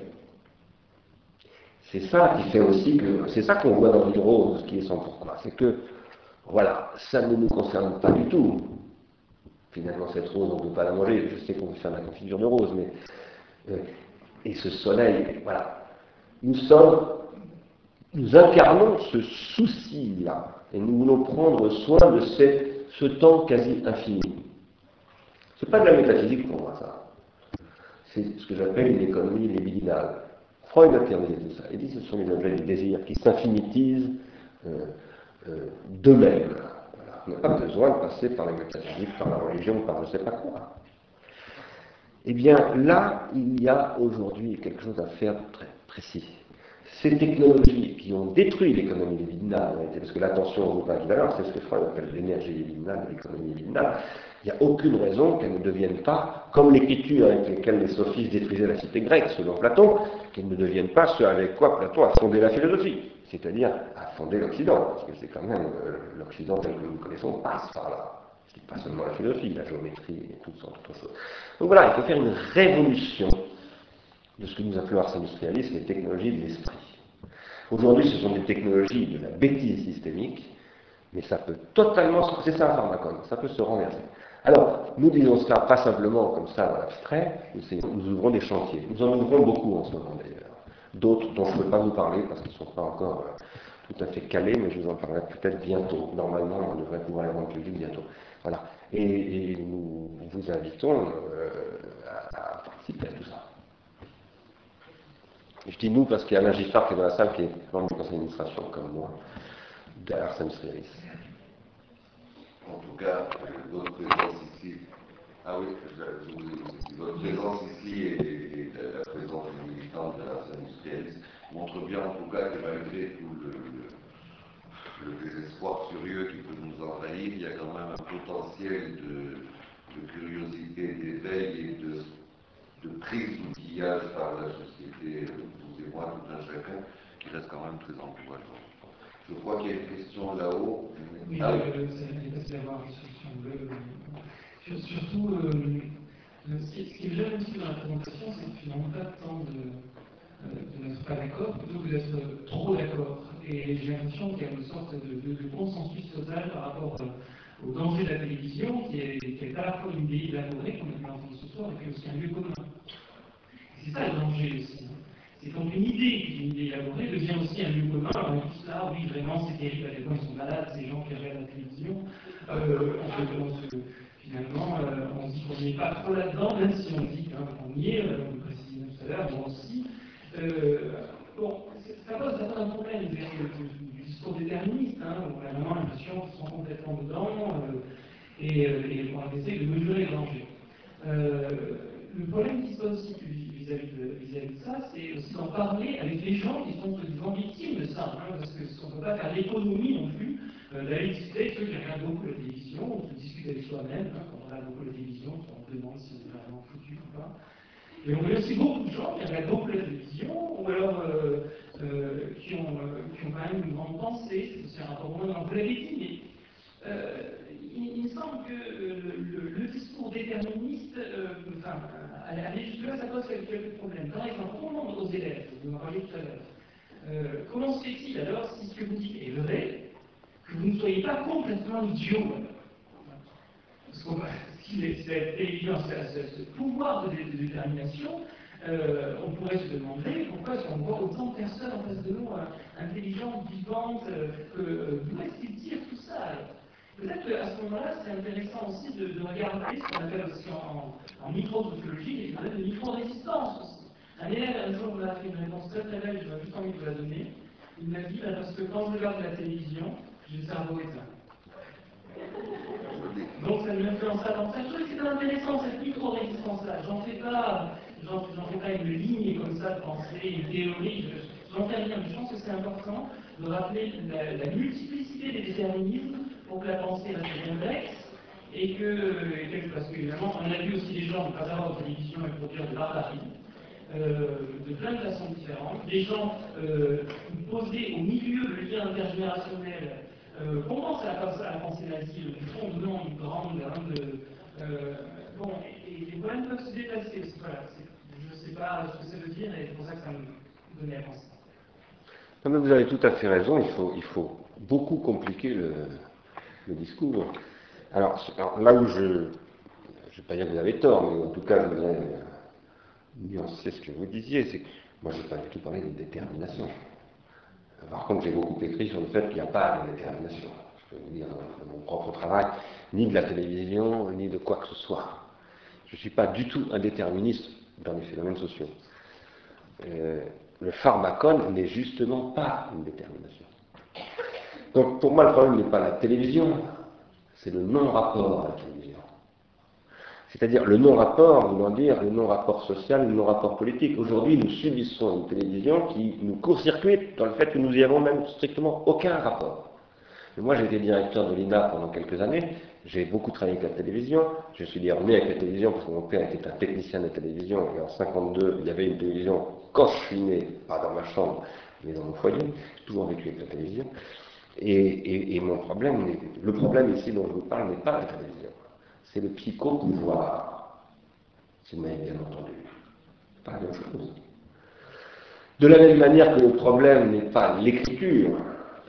C'est ça qui fait aussi que, c'est ça qu'on voit dans l'huile rose, qui est sans pourquoi. C'est que, voilà, ça ne nous concerne pas du tout finalement cette rose, on ne peut pas la manger. Je sais qu'on veut faire la confiture de rose, mais. Euh, et ce soleil, voilà. Nous sommes. Nous incarnons ce souci-là. Et nous voulons prendre soin de ce temps quasi infini. Ce n'est pas de la métaphysique pour moi, ça. C'est ce que j'appelle une économie libidinale. Freud a terminé tout ça. Il dit que ce sont les objets du désir qui s'infinitisent euh, euh, d'eux-mêmes. On n'a pas besoin de passer par la métaphysique, par la religion, par je ne sais pas quoi. Eh bien, là, il y a aujourd'hui quelque chose à faire de très précis. Ces technologies qui ont détruit l'économie libidinale, parce que l'attention au tout à l'heure, c'est ce que Freud appelle l'énergie libidinale, l'économie libidinale, il n'y a aucune raison qu'elle ne devienne pas, comme l'écriture avec laquelle les sophistes détruisaient la cité grecque selon Platon, qu'elle ne devienne pas ce avec quoi Platon a fondé la philosophie c'est-à-dire à fonder l'Occident, parce que c'est quand même euh, l'Occident tel que nous connaissons passe par là. C'est pas seulement la philosophie, la géométrie et toutes sortes d'autres choses. Donc voilà, il faut faire une révolution de ce que nous appelons ars industrialis, les technologies de l'esprit. Aujourd'hui, ce sont des technologies de la bêtise systémique Mais ça peut totalement, c'est ça un pharmacone, ça peut se renverser. Alors, nous disons cela pas simplement comme ça dans l'abstrait, nous ouvrons des chantiers. Nous en ouvrons beaucoup en ce moment d'ailleurs. D'autres dont je ne peux pas vous parler parce qu'ils ne sont pas encore euh, tout à fait calés, mais je vous en parlerai peut-être bientôt. Normalement, on devrait pouvoir les rendre publics bientôt. Voilà. Et, nous vous invitons euh, à, participer à tout ça. je dis nous parce qu'il y a un magistrat qui est dans la salle qui est membre du conseil d'administration comme moi, d'Arsène Sréris. En tout cas, votre présence ici, ah oui, votre présence ici et, la présence du militant de l'Arsène industrielle montre bien en tout cas que malgré tout le le désespoir furieux qui peut nous envahir, il y a quand même un potentiel de, curiosité, d'éveil et de, prise d'outillage par la société, vous et moi, tout un chacun, qui reste quand même très encourageant. Je crois qu'il y a une question là-haut. Oui, ah, euh, c'est d'avoir une solution. Euh, surtout, euh, ce qui est bien aussi dans la présentation, c'est que finalement pas tant de de n'être pas d'accord, plutôt que d'être trop d'accord. Et j'ai l'impression qu'il y a une sorte de, consensus total par rapport euh, au danger de la télévision, qui est, qui à la fois une idée élaborée, comme on a entendu ce soir, et puis aussi un lieu commun. C'est ça le danger aussi. Hein. C'est quand une idée qui est une idée élaborée devient aussi un lieu commun. On dit ça, oui, vraiment, c'est terrible, point ils sont malades, ces gens qui regardent la télévision. Euh, on, se, finalement, euh, on se dit qu'on n'y pas trop là-dedans, même si on dit qu'on y est, on le précisait tout à l'heure, aussi. Euh, bon, ça pose certains problèmes du, discours déterministe, hein, on a vraiment l'impression qu'ils sont complètement dedans, euh, et, euh, et on essayer de mesurer le danger. Le problème qui se pose aussi vis-à-vis de, ça, c'est aussi d'en parler avec les gens qui sont souvent victimes de ça, hein, parce qu'on ne peut pas faire l'économie non plus d'aller discuter avec ceux qui regardent beaucoup la télévision, ou de discuter avec soi-même, hein, quand on regarde beaucoup la télévision, on se demande si on est vraiment foutu ou pas. Et on voit aussi beaucoup de gens qui regardent beaucoup la télévision, ou alors euh, euh, qui, ont, euh, qui, ont, quand même une grande pensée, c'est un rapport on peut l'avait dit, mais il, me semble que le, discours déterministe, enfin, aller jusque-là, ça pose quelques problèmes. Par exemple, on demande aux élèves, vous en parliez tout à l'heure, comment se fait-il alors si ce que vous dites est vrai, que vous ne soyez pas complètement idiot Parce qu'on cette évidence, ce, pouvoir de, détermination, euh, on pourrait se demander pourquoi est-ce qu'on voit autant de personnes en face de nous, euh, intelligentes, vivantes, euh, d'où est-ce qu'ils tirent tout ça Peut-être qu'à ce moment-là, c'est intéressant aussi de, regarder ce qu'on appelle aussi en, en micro-sociologie, les de micro-résistance aussi. Un élève, un jour, m'a fait une réponse très très belle, j'aurais juste envie de la donner. Il m'a dit, bah, parce que quand je regarde la télévision, j'ai le cerveau éteint. Donc ça ne m'influence pas que ça. Je trouve que c'est intéressant cette micro-résistance-là. J'en fais pas, j'en fais pas une ligne comme ça de pensée, une théorie. J'en fais rien. Je pense que c'est important de rappeler la, multiplicité des déterminismes pour que la pensée reste complexe. Et que, parce qu'évidemment, on a vu aussi des gens ne pas avoir de télévision et produire de barbarie. Euh, de plein de façons différentes, des gens euh, posés au milieu de lien intergénérationnel euh, pense à la, pensée nazie, du fondement du grande, grande. Euh, bon, et, les problèmes peuvent se déplacer Voilà, je ne sais pas ce que ça veut dire, et c'est pour ça que ça me donnait à penser. vous avez tout à fait raison, il faut, il faut beaucoup compliquer le, discours. Alors, là où je, je ne vais pas dire que vous avez tort, mais en tout cas, je voudrais nuancer ce que vous disiez, c'est que moi, je n'ai pas du tout parlé de détermination. Par contre, j'ai beaucoup écrit sur le fait qu'il n'y a pas de détermination. Je peux vous dire dans mon propre travail, ni de la télévision, ni de quoi que ce soit. Je ne suis pas du tout un déterministe dans les phénomènes sociaux. Euh, le pharmacone n'est justement pas une détermination. Donc pour moi, le problème n'est pas la télévision, c'est le non-rapport à la télévision. C'est-à-dire le non-rapport, voulant dire le non-rapport social, le non-rapport politique. Aujourd'hui, nous subissons une télévision qui nous court-circuite dans le fait que nous y avons même strictement aucun rapport. moi, j'ai été directeur de l'INA pendant quelques années, j'ai beaucoup travaillé avec la télévision, je suis d'ailleurs né avec la télévision parce que mon père était un technicien de télévision, et en 52, il y avait une télévision quand je suis né, pas dans ma chambre, mais dans mon foyer, toujours vécu avec la télévision. Et, et mon problème, le problème ici dont je vous parle n'est pas la télévision c'est le psycho-pouvoir. C'est bien entendu. Pas la même chose. De la même manière que le problème n'est pas l'écriture,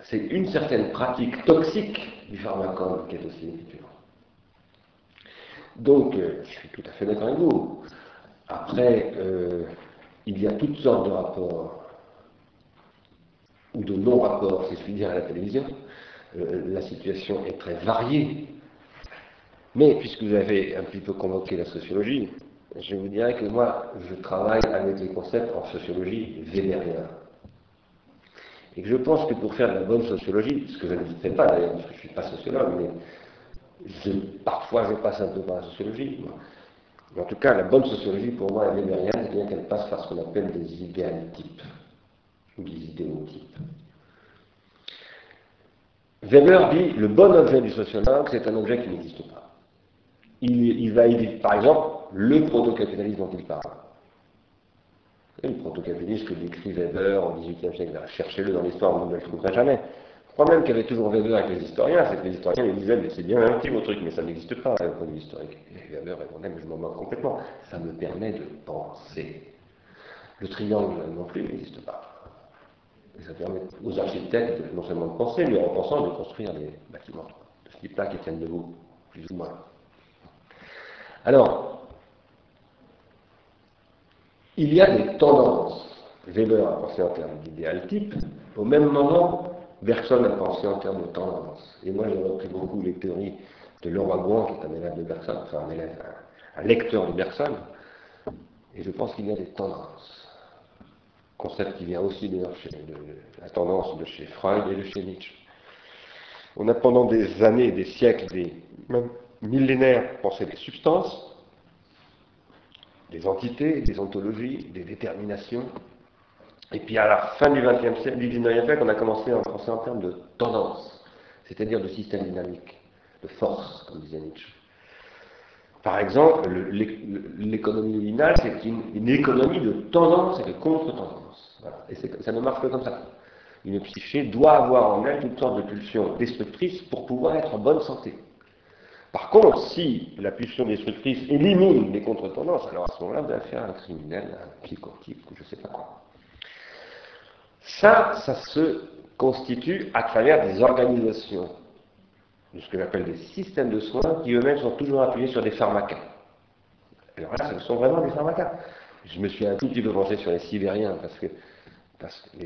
c'est une certaine pratique toxique du pharmacone qui est aussi étudiant. Donc, euh, je suis tout à fait d'accord avec vous. Après, euh, il y a toutes sortes de rapports, ou de non-rapports, si je puis dire, à la télévision. Euh, la situation est très variée. Mais, puisque vous avez un petit peu convoqué la sociologie, je vous dirais que moi, je travaille avec les concepts en sociologie weberienne. Et que je pense que pour faire de la bonne sociologie, ce que je ne fais pas d'ailleurs, parce que je ne suis pas sociologue, mais parfois je passe un peu par la sociologie. en tout cas, la bonne sociologie pour moi est weberienne, c'est bien qu'elle passe par ce qu'on appelle des idéaltypes, ou des idéotypes. Weber dit le bon objet du sociologue, c'est un objet qui n'existe pas. Il, va éviter, par exemple, le proto-capitalisme dont il parle. Le proto-capitalisme que décrit Weber au XVIIIe siècle, cherchez-le dans l'histoire, vous ne le trouverez jamais. Le problème qu'il y avait toujours Weber avec les historiens, c'est que les historiens ils disaient, mais c'est bien un petit mot truc, mais ça n'existe pas, un point de vue historique. Et Weber répondait, mais je m'en moque complètement. Ça me permet de penser. Le triangle non plus n'existe pas. Et ça permet aux architectes non seulement de penser, mais en pensant de construire des bâtiments de ce type-là qui tiennent debout, plus ou moins. Alors, il y a des tendances. Weber a pensé en termes d'idéal type. Au même moment, Bergson a pensé en termes de tendance. Et moi, j'ai repris beaucoup les théories de Laurent Gouin, qui est un élève de Bergson, enfin un élève, un, lecteur de Bergson. Et je pense qu'il y a des tendances. Concept qui vient aussi d'ailleurs de la tendance de chez Freud et de chez Nietzsche. On a pendant des années, des siècles, des, millénaires, pensé des substances, des entités, des ontologies, des déterminations. Et puis à la fin du XXe siècle, du XIXe siècle, on a commencé à penser en termes de tendance, c'est-à-dire de système dynamique, de force, comme disait Nietzsche. Par exemple, l'économie nominale, c'est une, économie de tendance et de contre-tendance. Et ça ne marche que comme ça. Une psyché doit avoir en elle toutes sortes de pulsions destructrices pour pouvoir être en bonne santé. Par contre, si la pulsion destructrice élimine les contre-tendances, alors à ce moment-là, vous allez faire un criminel, un psychotique, ou je ne sais pas quoi. Ça, ça se constitue à travers des organisations, de ce que j'appelle des systèmes de soins, qui eux-mêmes sont toujours appuyés sur des pharmacas. Alors là, ce sont vraiment des pharmacas. Je me suis un tout petit peu penché sur les Sibériens, parce que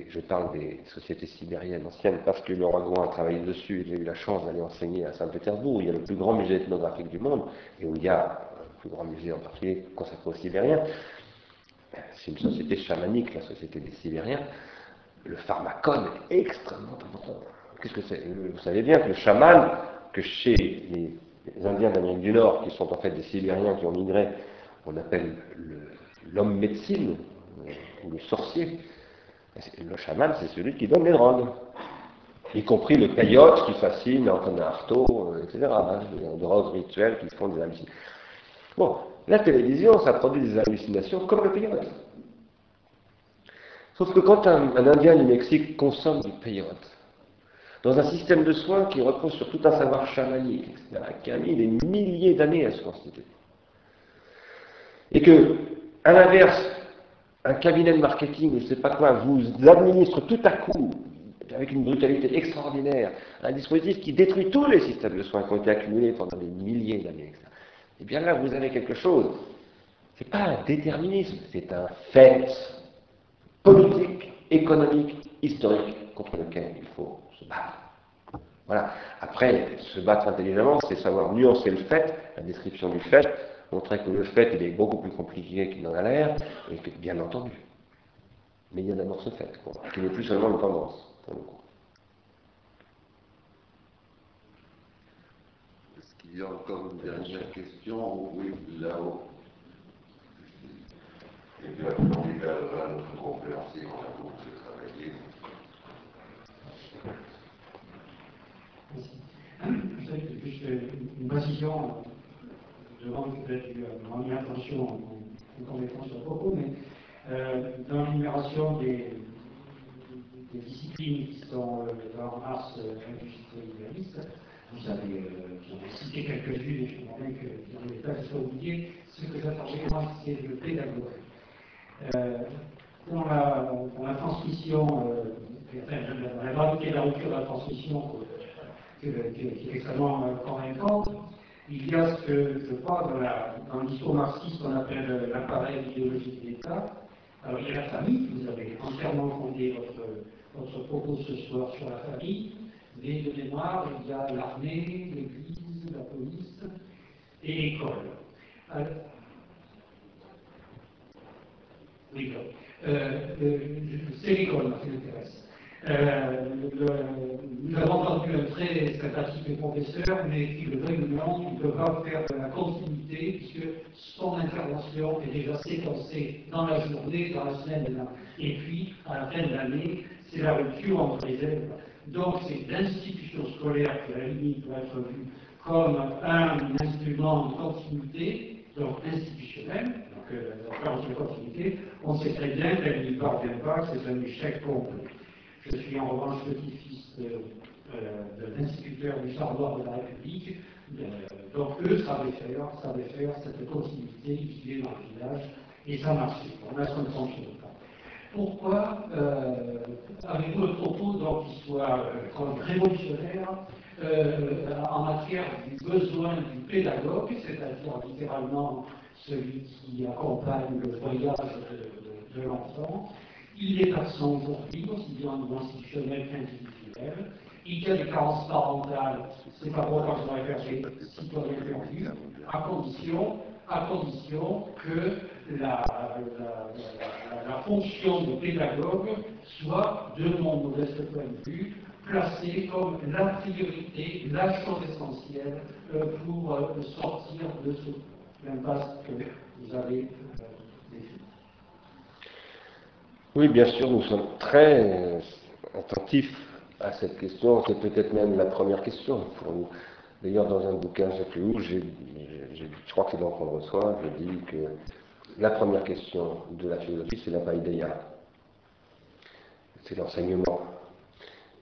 je parle des sociétés sibériennes anciennes parce que Gouin a travaillé dessus et j'ai eu la chance d'aller enseigner à Saint-Pétersbourg, où il y a le plus grand musée ethnographique du monde et où il y a le plus grand musée en particulier consacré aux Sibériens. C'est une société chamanique, la société des Sibériens. Le pharmacone est extrêmement important. Qu'est-ce que c'est? Vous savez bien que le chaman, que chez les, Indiens d'Amérique du Nord, qui sont en fait des Sibériens qui ont migré, on appelle l'homme médecine, ou le sorcier, le chaman, c'est celui qui donne les drogues, y compris le peyote qui fascine Antonin Artaud, euh, etc. Hein, des drogues rituelles qui font des hallucinations. Bon, la télévision, ça produit des hallucinations comme le peyote. Sauf que quand un, Indien du Mexique consomme du peyote, dans un système de soins qui repose sur tout un savoir chamanique, etc., qui a mis des milliers d'années à se constituer, et que, à l'inverse, un cabinet de marketing, je ne sais pas quoi, vous administre tout à coup, avec une brutalité extraordinaire, un dispositif qui détruit tous les systèmes de soins qui ont été accumulés pendant des milliers d'années, eh bien là, vous avez quelque chose. Ce n'est pas un déterminisme, c'est un fait politique, économique, historique contre lequel il faut se battre. Voilà. Après, se battre intelligemment, c'est savoir nuancer le fait, la description du fait, montrer que le fait il est beaucoup plus compliqué qu'il n'en a l'air, et que, bien entendu. Mais il y a d'abord ce fait, qui n'est plus seulement une tendance, Est-ce qu'il y a encore une dernière question? Oui, là-haut. Et puis après, on est à notre conférencier qu'on a beaucoup travaillé. Merci. Je fais une précision je demande peut-être une attention en, complétant sur propos, mais euh, dans l'énumération des, disciplines qui sont euh, dans Mars euh, industrialiste, vous avez, euh, cité quelques-unes et je comprends bien que vous n'avez pas soit oublié. Ce que j'attendais moi, c'est le pédagogue. Euh, dans, la, dans, la, transmission la gravité de la rupture de la transmission qui est extrêmement convaincante. Il y a ce que, je crois, dans l'histoire marxiste qu'on appelle l'appareil idéologique de l'État. Alors il y a la famille, vous avez entièrement fondé votre, votre propos ce soir sur la famille, mais de mémoire, il y a l'armée, l'église, la police et l'école. Oui, euh, euh, c'est l'école qui m'intéresse. Euh, nous avons entendu un très sympathique professeur, mais qui le veuille ou non, il devra faire de la continuité, puisque son intervention est déjà séquencée dans la journée, dans la semaine, et puis, à la fin de l'année, c'est la rupture entre les élèves. Donc, c'est l'institution scolaire qui, à la limite, doit être vue comme un instrument de continuité, donc institutionnel, donc euh, la de continuité, on sait très bien qu'elle n'y parvient pas, c'est un échec complet. Je suis en revanche petit-fils de, euh, de l'instituteur du Sorbonne de la République, euh, donc eux savaient faire, savaient faire cette continuité, ils vivaient dans le village, et ça marchait. On a son. Pourquoi euh, avez-vous propos donc, qui soit euh, révolutionnaire en matière du besoin du pédagogue, c'est-à-dire littéralement celui qui accompagne le voyage de, l'enfant. Il est absent aujourd'hui, aussi bien au niveau institutionnel qu'individuel. Il y a des carences parentales, c'est pas que je faire des citoyens perdus, à condition, à condition que la, fonction de pédagogue soit, de mon modeste point de vue, placée comme la priorité, la chose essentielle euh, pour euh, sortir de ce impasse que vous avez euh, défini. Oui, bien sûr, nous sommes très attentifs à cette question. C'est peut-être même la première question pour nous. D'ailleurs, dans un bouquin, je sais je crois que c'est dans Prendre Soin, je dis que la première question de la philosophie, c'est la païdéia. C'est l'enseignement.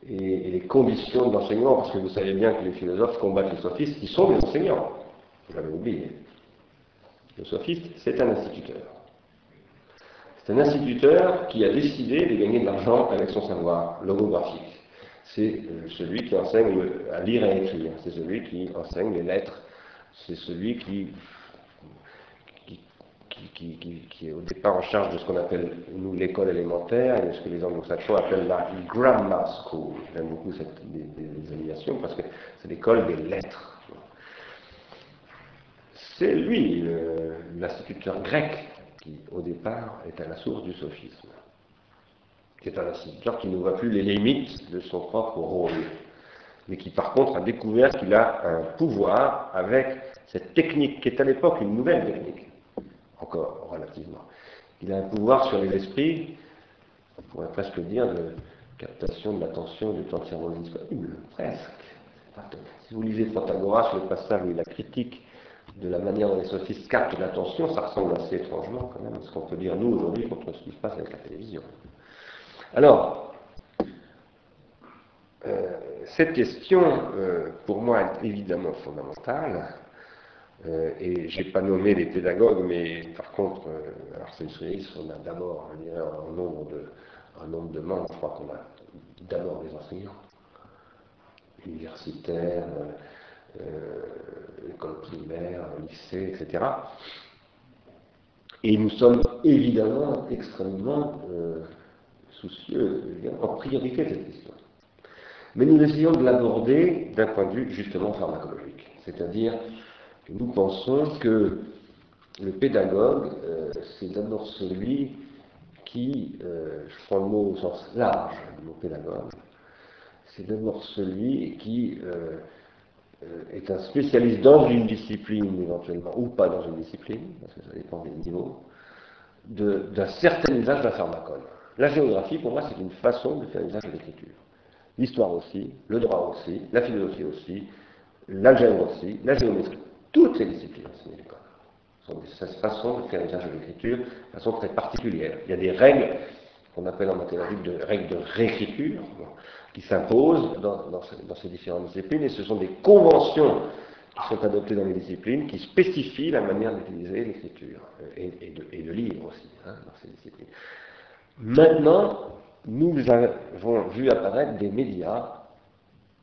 Et, les conditions de l'enseignement, parce que vous savez bien que les philosophes combattent les sophistes, qui sont des enseignants. Vous l'avez oublié. Le sophiste, c'est un instituteur. C'est un instituteur qui a décidé de gagner de l'argent avec son savoir logographique. C'est euh, celui qui enseigne à lire et à écrire. C'est celui qui enseigne les lettres. C'est celui qui qui, est au départ en charge de ce qu'on appelle, nous, l'école élémentaire, et ce que les anglo-saxons appellent la grammar school. J'aime beaucoup cette désignation parce que c'est l'école des lettres. C'est lui, l'instituteur grec, qui, au départ, est à la source du sophisme. C'est un instituteur qui ne voit plus les limites de son propre rôle, mais qui, par contre, a découvert qu'il a un pouvoir avec cette technique, qui est à l'époque une nouvelle technique encore relativement. Il a un pouvoir sur les esprits, on pourrait presque dire, de captation de l'attention du temps entièrement disponible, presque. Si vous lisez Protagoras, le passage où il a critique de la manière dont les sophistes captent l'attention, ça ressemble assez étrangement quand même à ce qu'on peut dire nous aujourd'hui contre ce qui se passe avec la télévision. Alors, euh, cette question, euh, pour moi, est évidemment fondamentale. Euh, et je n'ai pas nommé les pédagogues, mais par contre, alors c'est on a d'abord un, nombre de, membres, je crois qu'on a d'abord des enseignants, universitaires, école primaire, lycée, etc. Et nous sommes évidemment extrêmement soucieux, en priorité de cette question. Mais nous essayons de l'aborder d'un point de vue justement pharmacologique, c'est-à-dire nous pensons que le pédagogue, euh, c'est d'abord celui qui, euh, je prends le mot au sens large du mot pédagogue, c'est d'abord celui qui euh, est un spécialiste dans une discipline éventuellement, ou pas dans une discipline, parce que ça dépend des niveaux, d'un certain usage de la pharmacone. La géographie, pour moi, c'est une façon de faire usage de l'écriture. L'histoire aussi, le droit aussi, la philosophie aussi, l'algèbre aussi, la géométrie toutes les disciplines enseignées à l'école. sont des façons de faire usage de l'écriture de façon très particulière. Il y a des règles qu'on appelle en mathématiques de règles de réécriture qui s'imposent dans, ces différentes disciplines et ce sont des conventions qui sont adoptées dans les disciplines qui spécifient la manière d'utiliser l'écriture et, de, lire aussi hein, dans ces disciplines. Maintenant, nous avons vu apparaître des médias,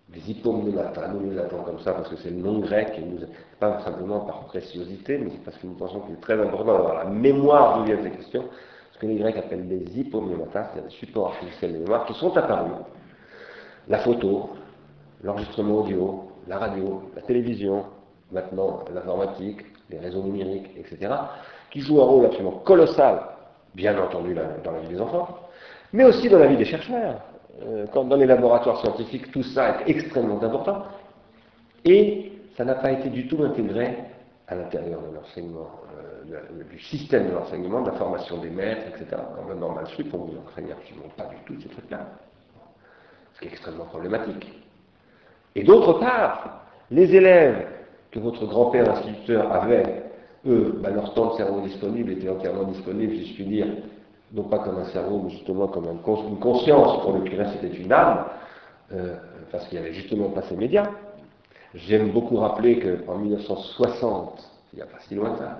des hypomnématas, nous les appelons comme ça parce que c'est le nom grec, et nous, pas simplement par préciosité, mais parce que nous pensons qu'il est très important d'avoir la mémoire d'où viennent ces questions, ce que les Grecs appellent des hypomnématas, c'est-à-dire des supports artificiels de mémoire, qui sont apparus. La photo, l'enregistrement audio, la radio, la télévision, maintenant l'informatique, les réseaux numériques, etc., qui jouent un rôle absolument colossal, bien entendu dans la vie des enfants, mais aussi dans la vie des chercheurs. Euh, quand dans les laboratoires scientifiques, tout ça est extrêmement important. Et ça n'a pas été du tout intégré à l'intérieur de l'enseignement, euh, du système de l'enseignement, de la formation des maîtres, etc. Le normal sup, on vous enseigne absolument pas du tout ces trucs-là. Qui est extrêmement problématique. Et d'autre part, les élèves que votre grand-père instituteur avait, eux, bah, leur temps de cerveau disponible était entièrement disponible, si je puis dire, non pas comme un cerveau, mais justement comme une conscience. Pour le curé, c'était une âme, euh, parce qu'il n'y avait justement pas ces médias. J'aime beaucoup rappeler qu'en 1960, il n'y a pas si lointain,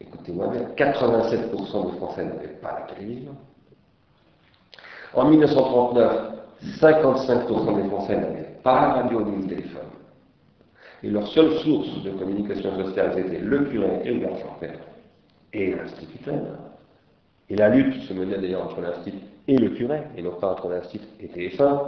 écoutez-moi bien, 87% des Français n'avaient pas la télévision. En 1939, 55% des Français n'avaient pas la radio ni le téléphone. Et leur seule source de communication sociale, c'était le curé et le grand-père et l'instituteur. Et la lutte se menait d'ailleurs entre l'institut et le curé, et non pas entre l'institut et TF1.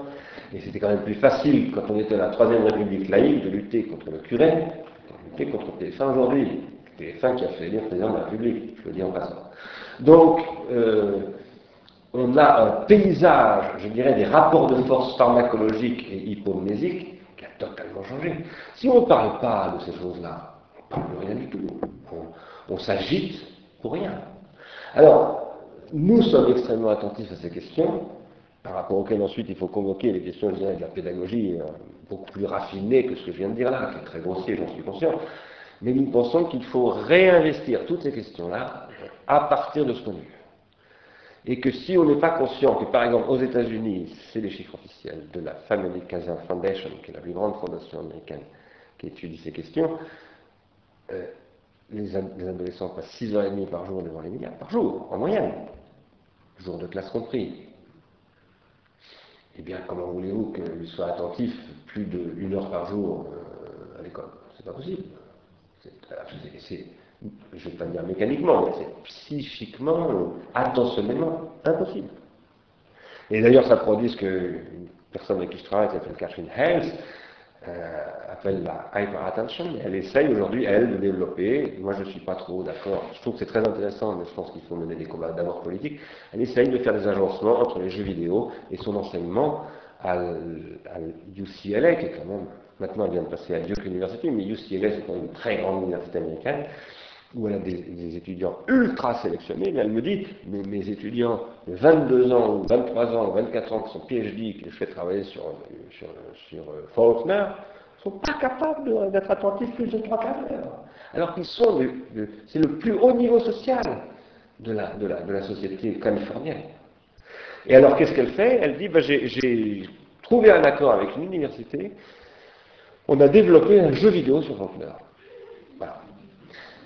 Et c'était quand même plus facile, quand on était à la Troisième République laïque, de lutter contre le curé, de lutter contre TF1 aujourd'hui. TF1 qui a fait élire président de la République, je le dis en passant. Donc, euh, on a un paysage, je dirais, des rapports de force pharmacologiques et hypomnésiques qui a totalement changé. Si on ne parle pas de ces choses-là, on ne parle de rien du tout. On, s'agite pour rien. Alors, nous sommes extrêmement attentifs à ces questions, par rapport auxquelles ensuite il faut convoquer les questions de la pédagogie euh, beaucoup plus raffinées que ce que je viens de dire là, qui est très grossier, j'en suis conscient. Mais nous pensons qu'il faut réinvestir toutes ces questions-là à partir de ce qu'on vue. Et que si on n'est pas conscient que, par exemple, aux États-Unis, c'est les chiffres officiels de la Family Kazan Foundation, qui est la plus grande fondation américaine qui étudie ces questions, euh, les, adolescents passent 6 heures et demie par jour devant les médias, par jour, en moyenne jour de classe compris. Eh bien, comment voulez-vous qu'ils soient attentifs plus d'une heure par jour euh, à l'école? C'est pas possible. C'est, je ne vais pas dire mécaniquement, mais c'est psychiquement, attentionnellement impossible. Et d'ailleurs, ça produit ce que une personne avec qui je travaille, qui s'appelle Catherine Hales, euh, appelle la hyper-attention. Elle essaye aujourd'hui, elle, de développer, moi je ne suis pas trop d'accord, je trouve que c'est très intéressant, mais je pense qu'il faut mener des combats d'abord politiques, elle essaye de faire des agencements entre les jeux vidéo et son enseignement à, UCLA, qui est quand même, maintenant elle vient de passer à Duke University, mais UCLA c'est quand même une très grande université américaine, où elle a des, étudiants ultra sélectionnés, mais elle me dit, mais mes étudiants de 22 ans, ou 23 ans, ou 24 ans qui sont PhD, que je fais travailler sur, sur, sur euh, Faulkner, ne sont pas capables d'être attentifs plus de 3 quarts d'heure. Alors qu'ils sont, c'est le plus haut niveau social de la, de la, de la société californienne. Et alors qu'est-ce qu'elle fait? Elle dit, ben, j'ai trouvé un accord avec une université, on a développé un jeu vidéo sur Faulkner.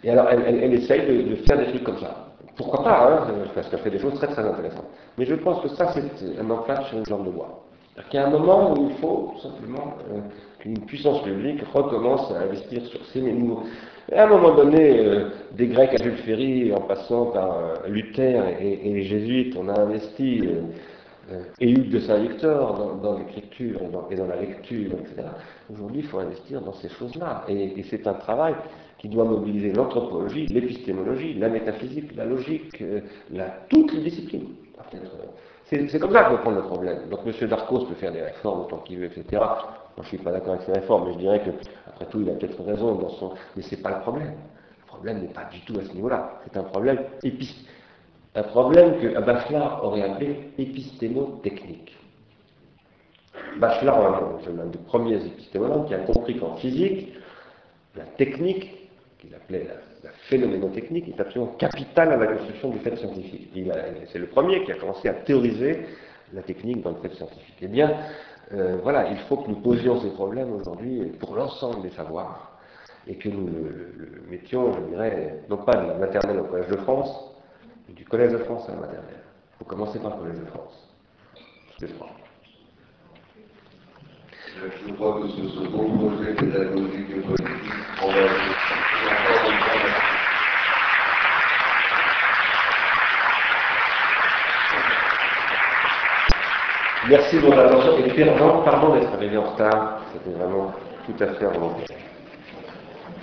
Et alors, elle, essaye de, faire des trucs comme ça. Pourquoi pas, hein, parce qu'elle fait des choses très très intéressantes. Mais je pense que ça, c'est un enclave sur une jambe de bois. Il y a un moment où il faut simplement euh, qu'une puissance publique recommence à investir sur ces nouveaux. à un moment donné, euh, des Grecs à Jules Ferry, en passant par euh, Luther et, les Jésuites, on a investi et Hugues de Saint-Victor dans, l'écriture et, dans la lecture, etc. Aujourd'hui, il faut investir dans ces choses-là. et c'est un travail qui doit mobiliser l'anthropologie, l'épistémologie, la métaphysique, la logique, euh, la, toutes les disciplines. C'est comme ça qu'on prend le problème. Donc M. Darcos peut faire des réformes autant qu'il veut, etc. Moi, je ne suis pas d'accord avec ces réformes, mais je dirais que, après tout, il a peut-être raison dans son. Mais ce n'est pas le problème. Le problème n'est pas du tout à ce niveau-là. C'est un problème épist... un problème que Bachelard aurait appelé épistémo-technique. Bachelard, l'un des premiers épistémologues qui a compris qu'en physique, la technique qu'il appelait la, phénoménotechnique, est absolument capitale à la construction du fait scientifique. C'est le premier qui a commencé à théoriser la technique dans le fait scientifique. Eh bien, euh, voilà, il faut que nous posions ces problèmes aujourd'hui pour l'ensemble des savoirs et que nous le, mettions, je dirais, non pas de la maternelle au Collège de France, mais du Collège de France à la maternelle. faut commencer par le Collège de France. Je crois. Je crois que ce, ce beau projet pédagogique et politique, on va Merci de votre attention et pardon, pardon d'être arrivé en retard, c'était vraiment tout à fait volontaire.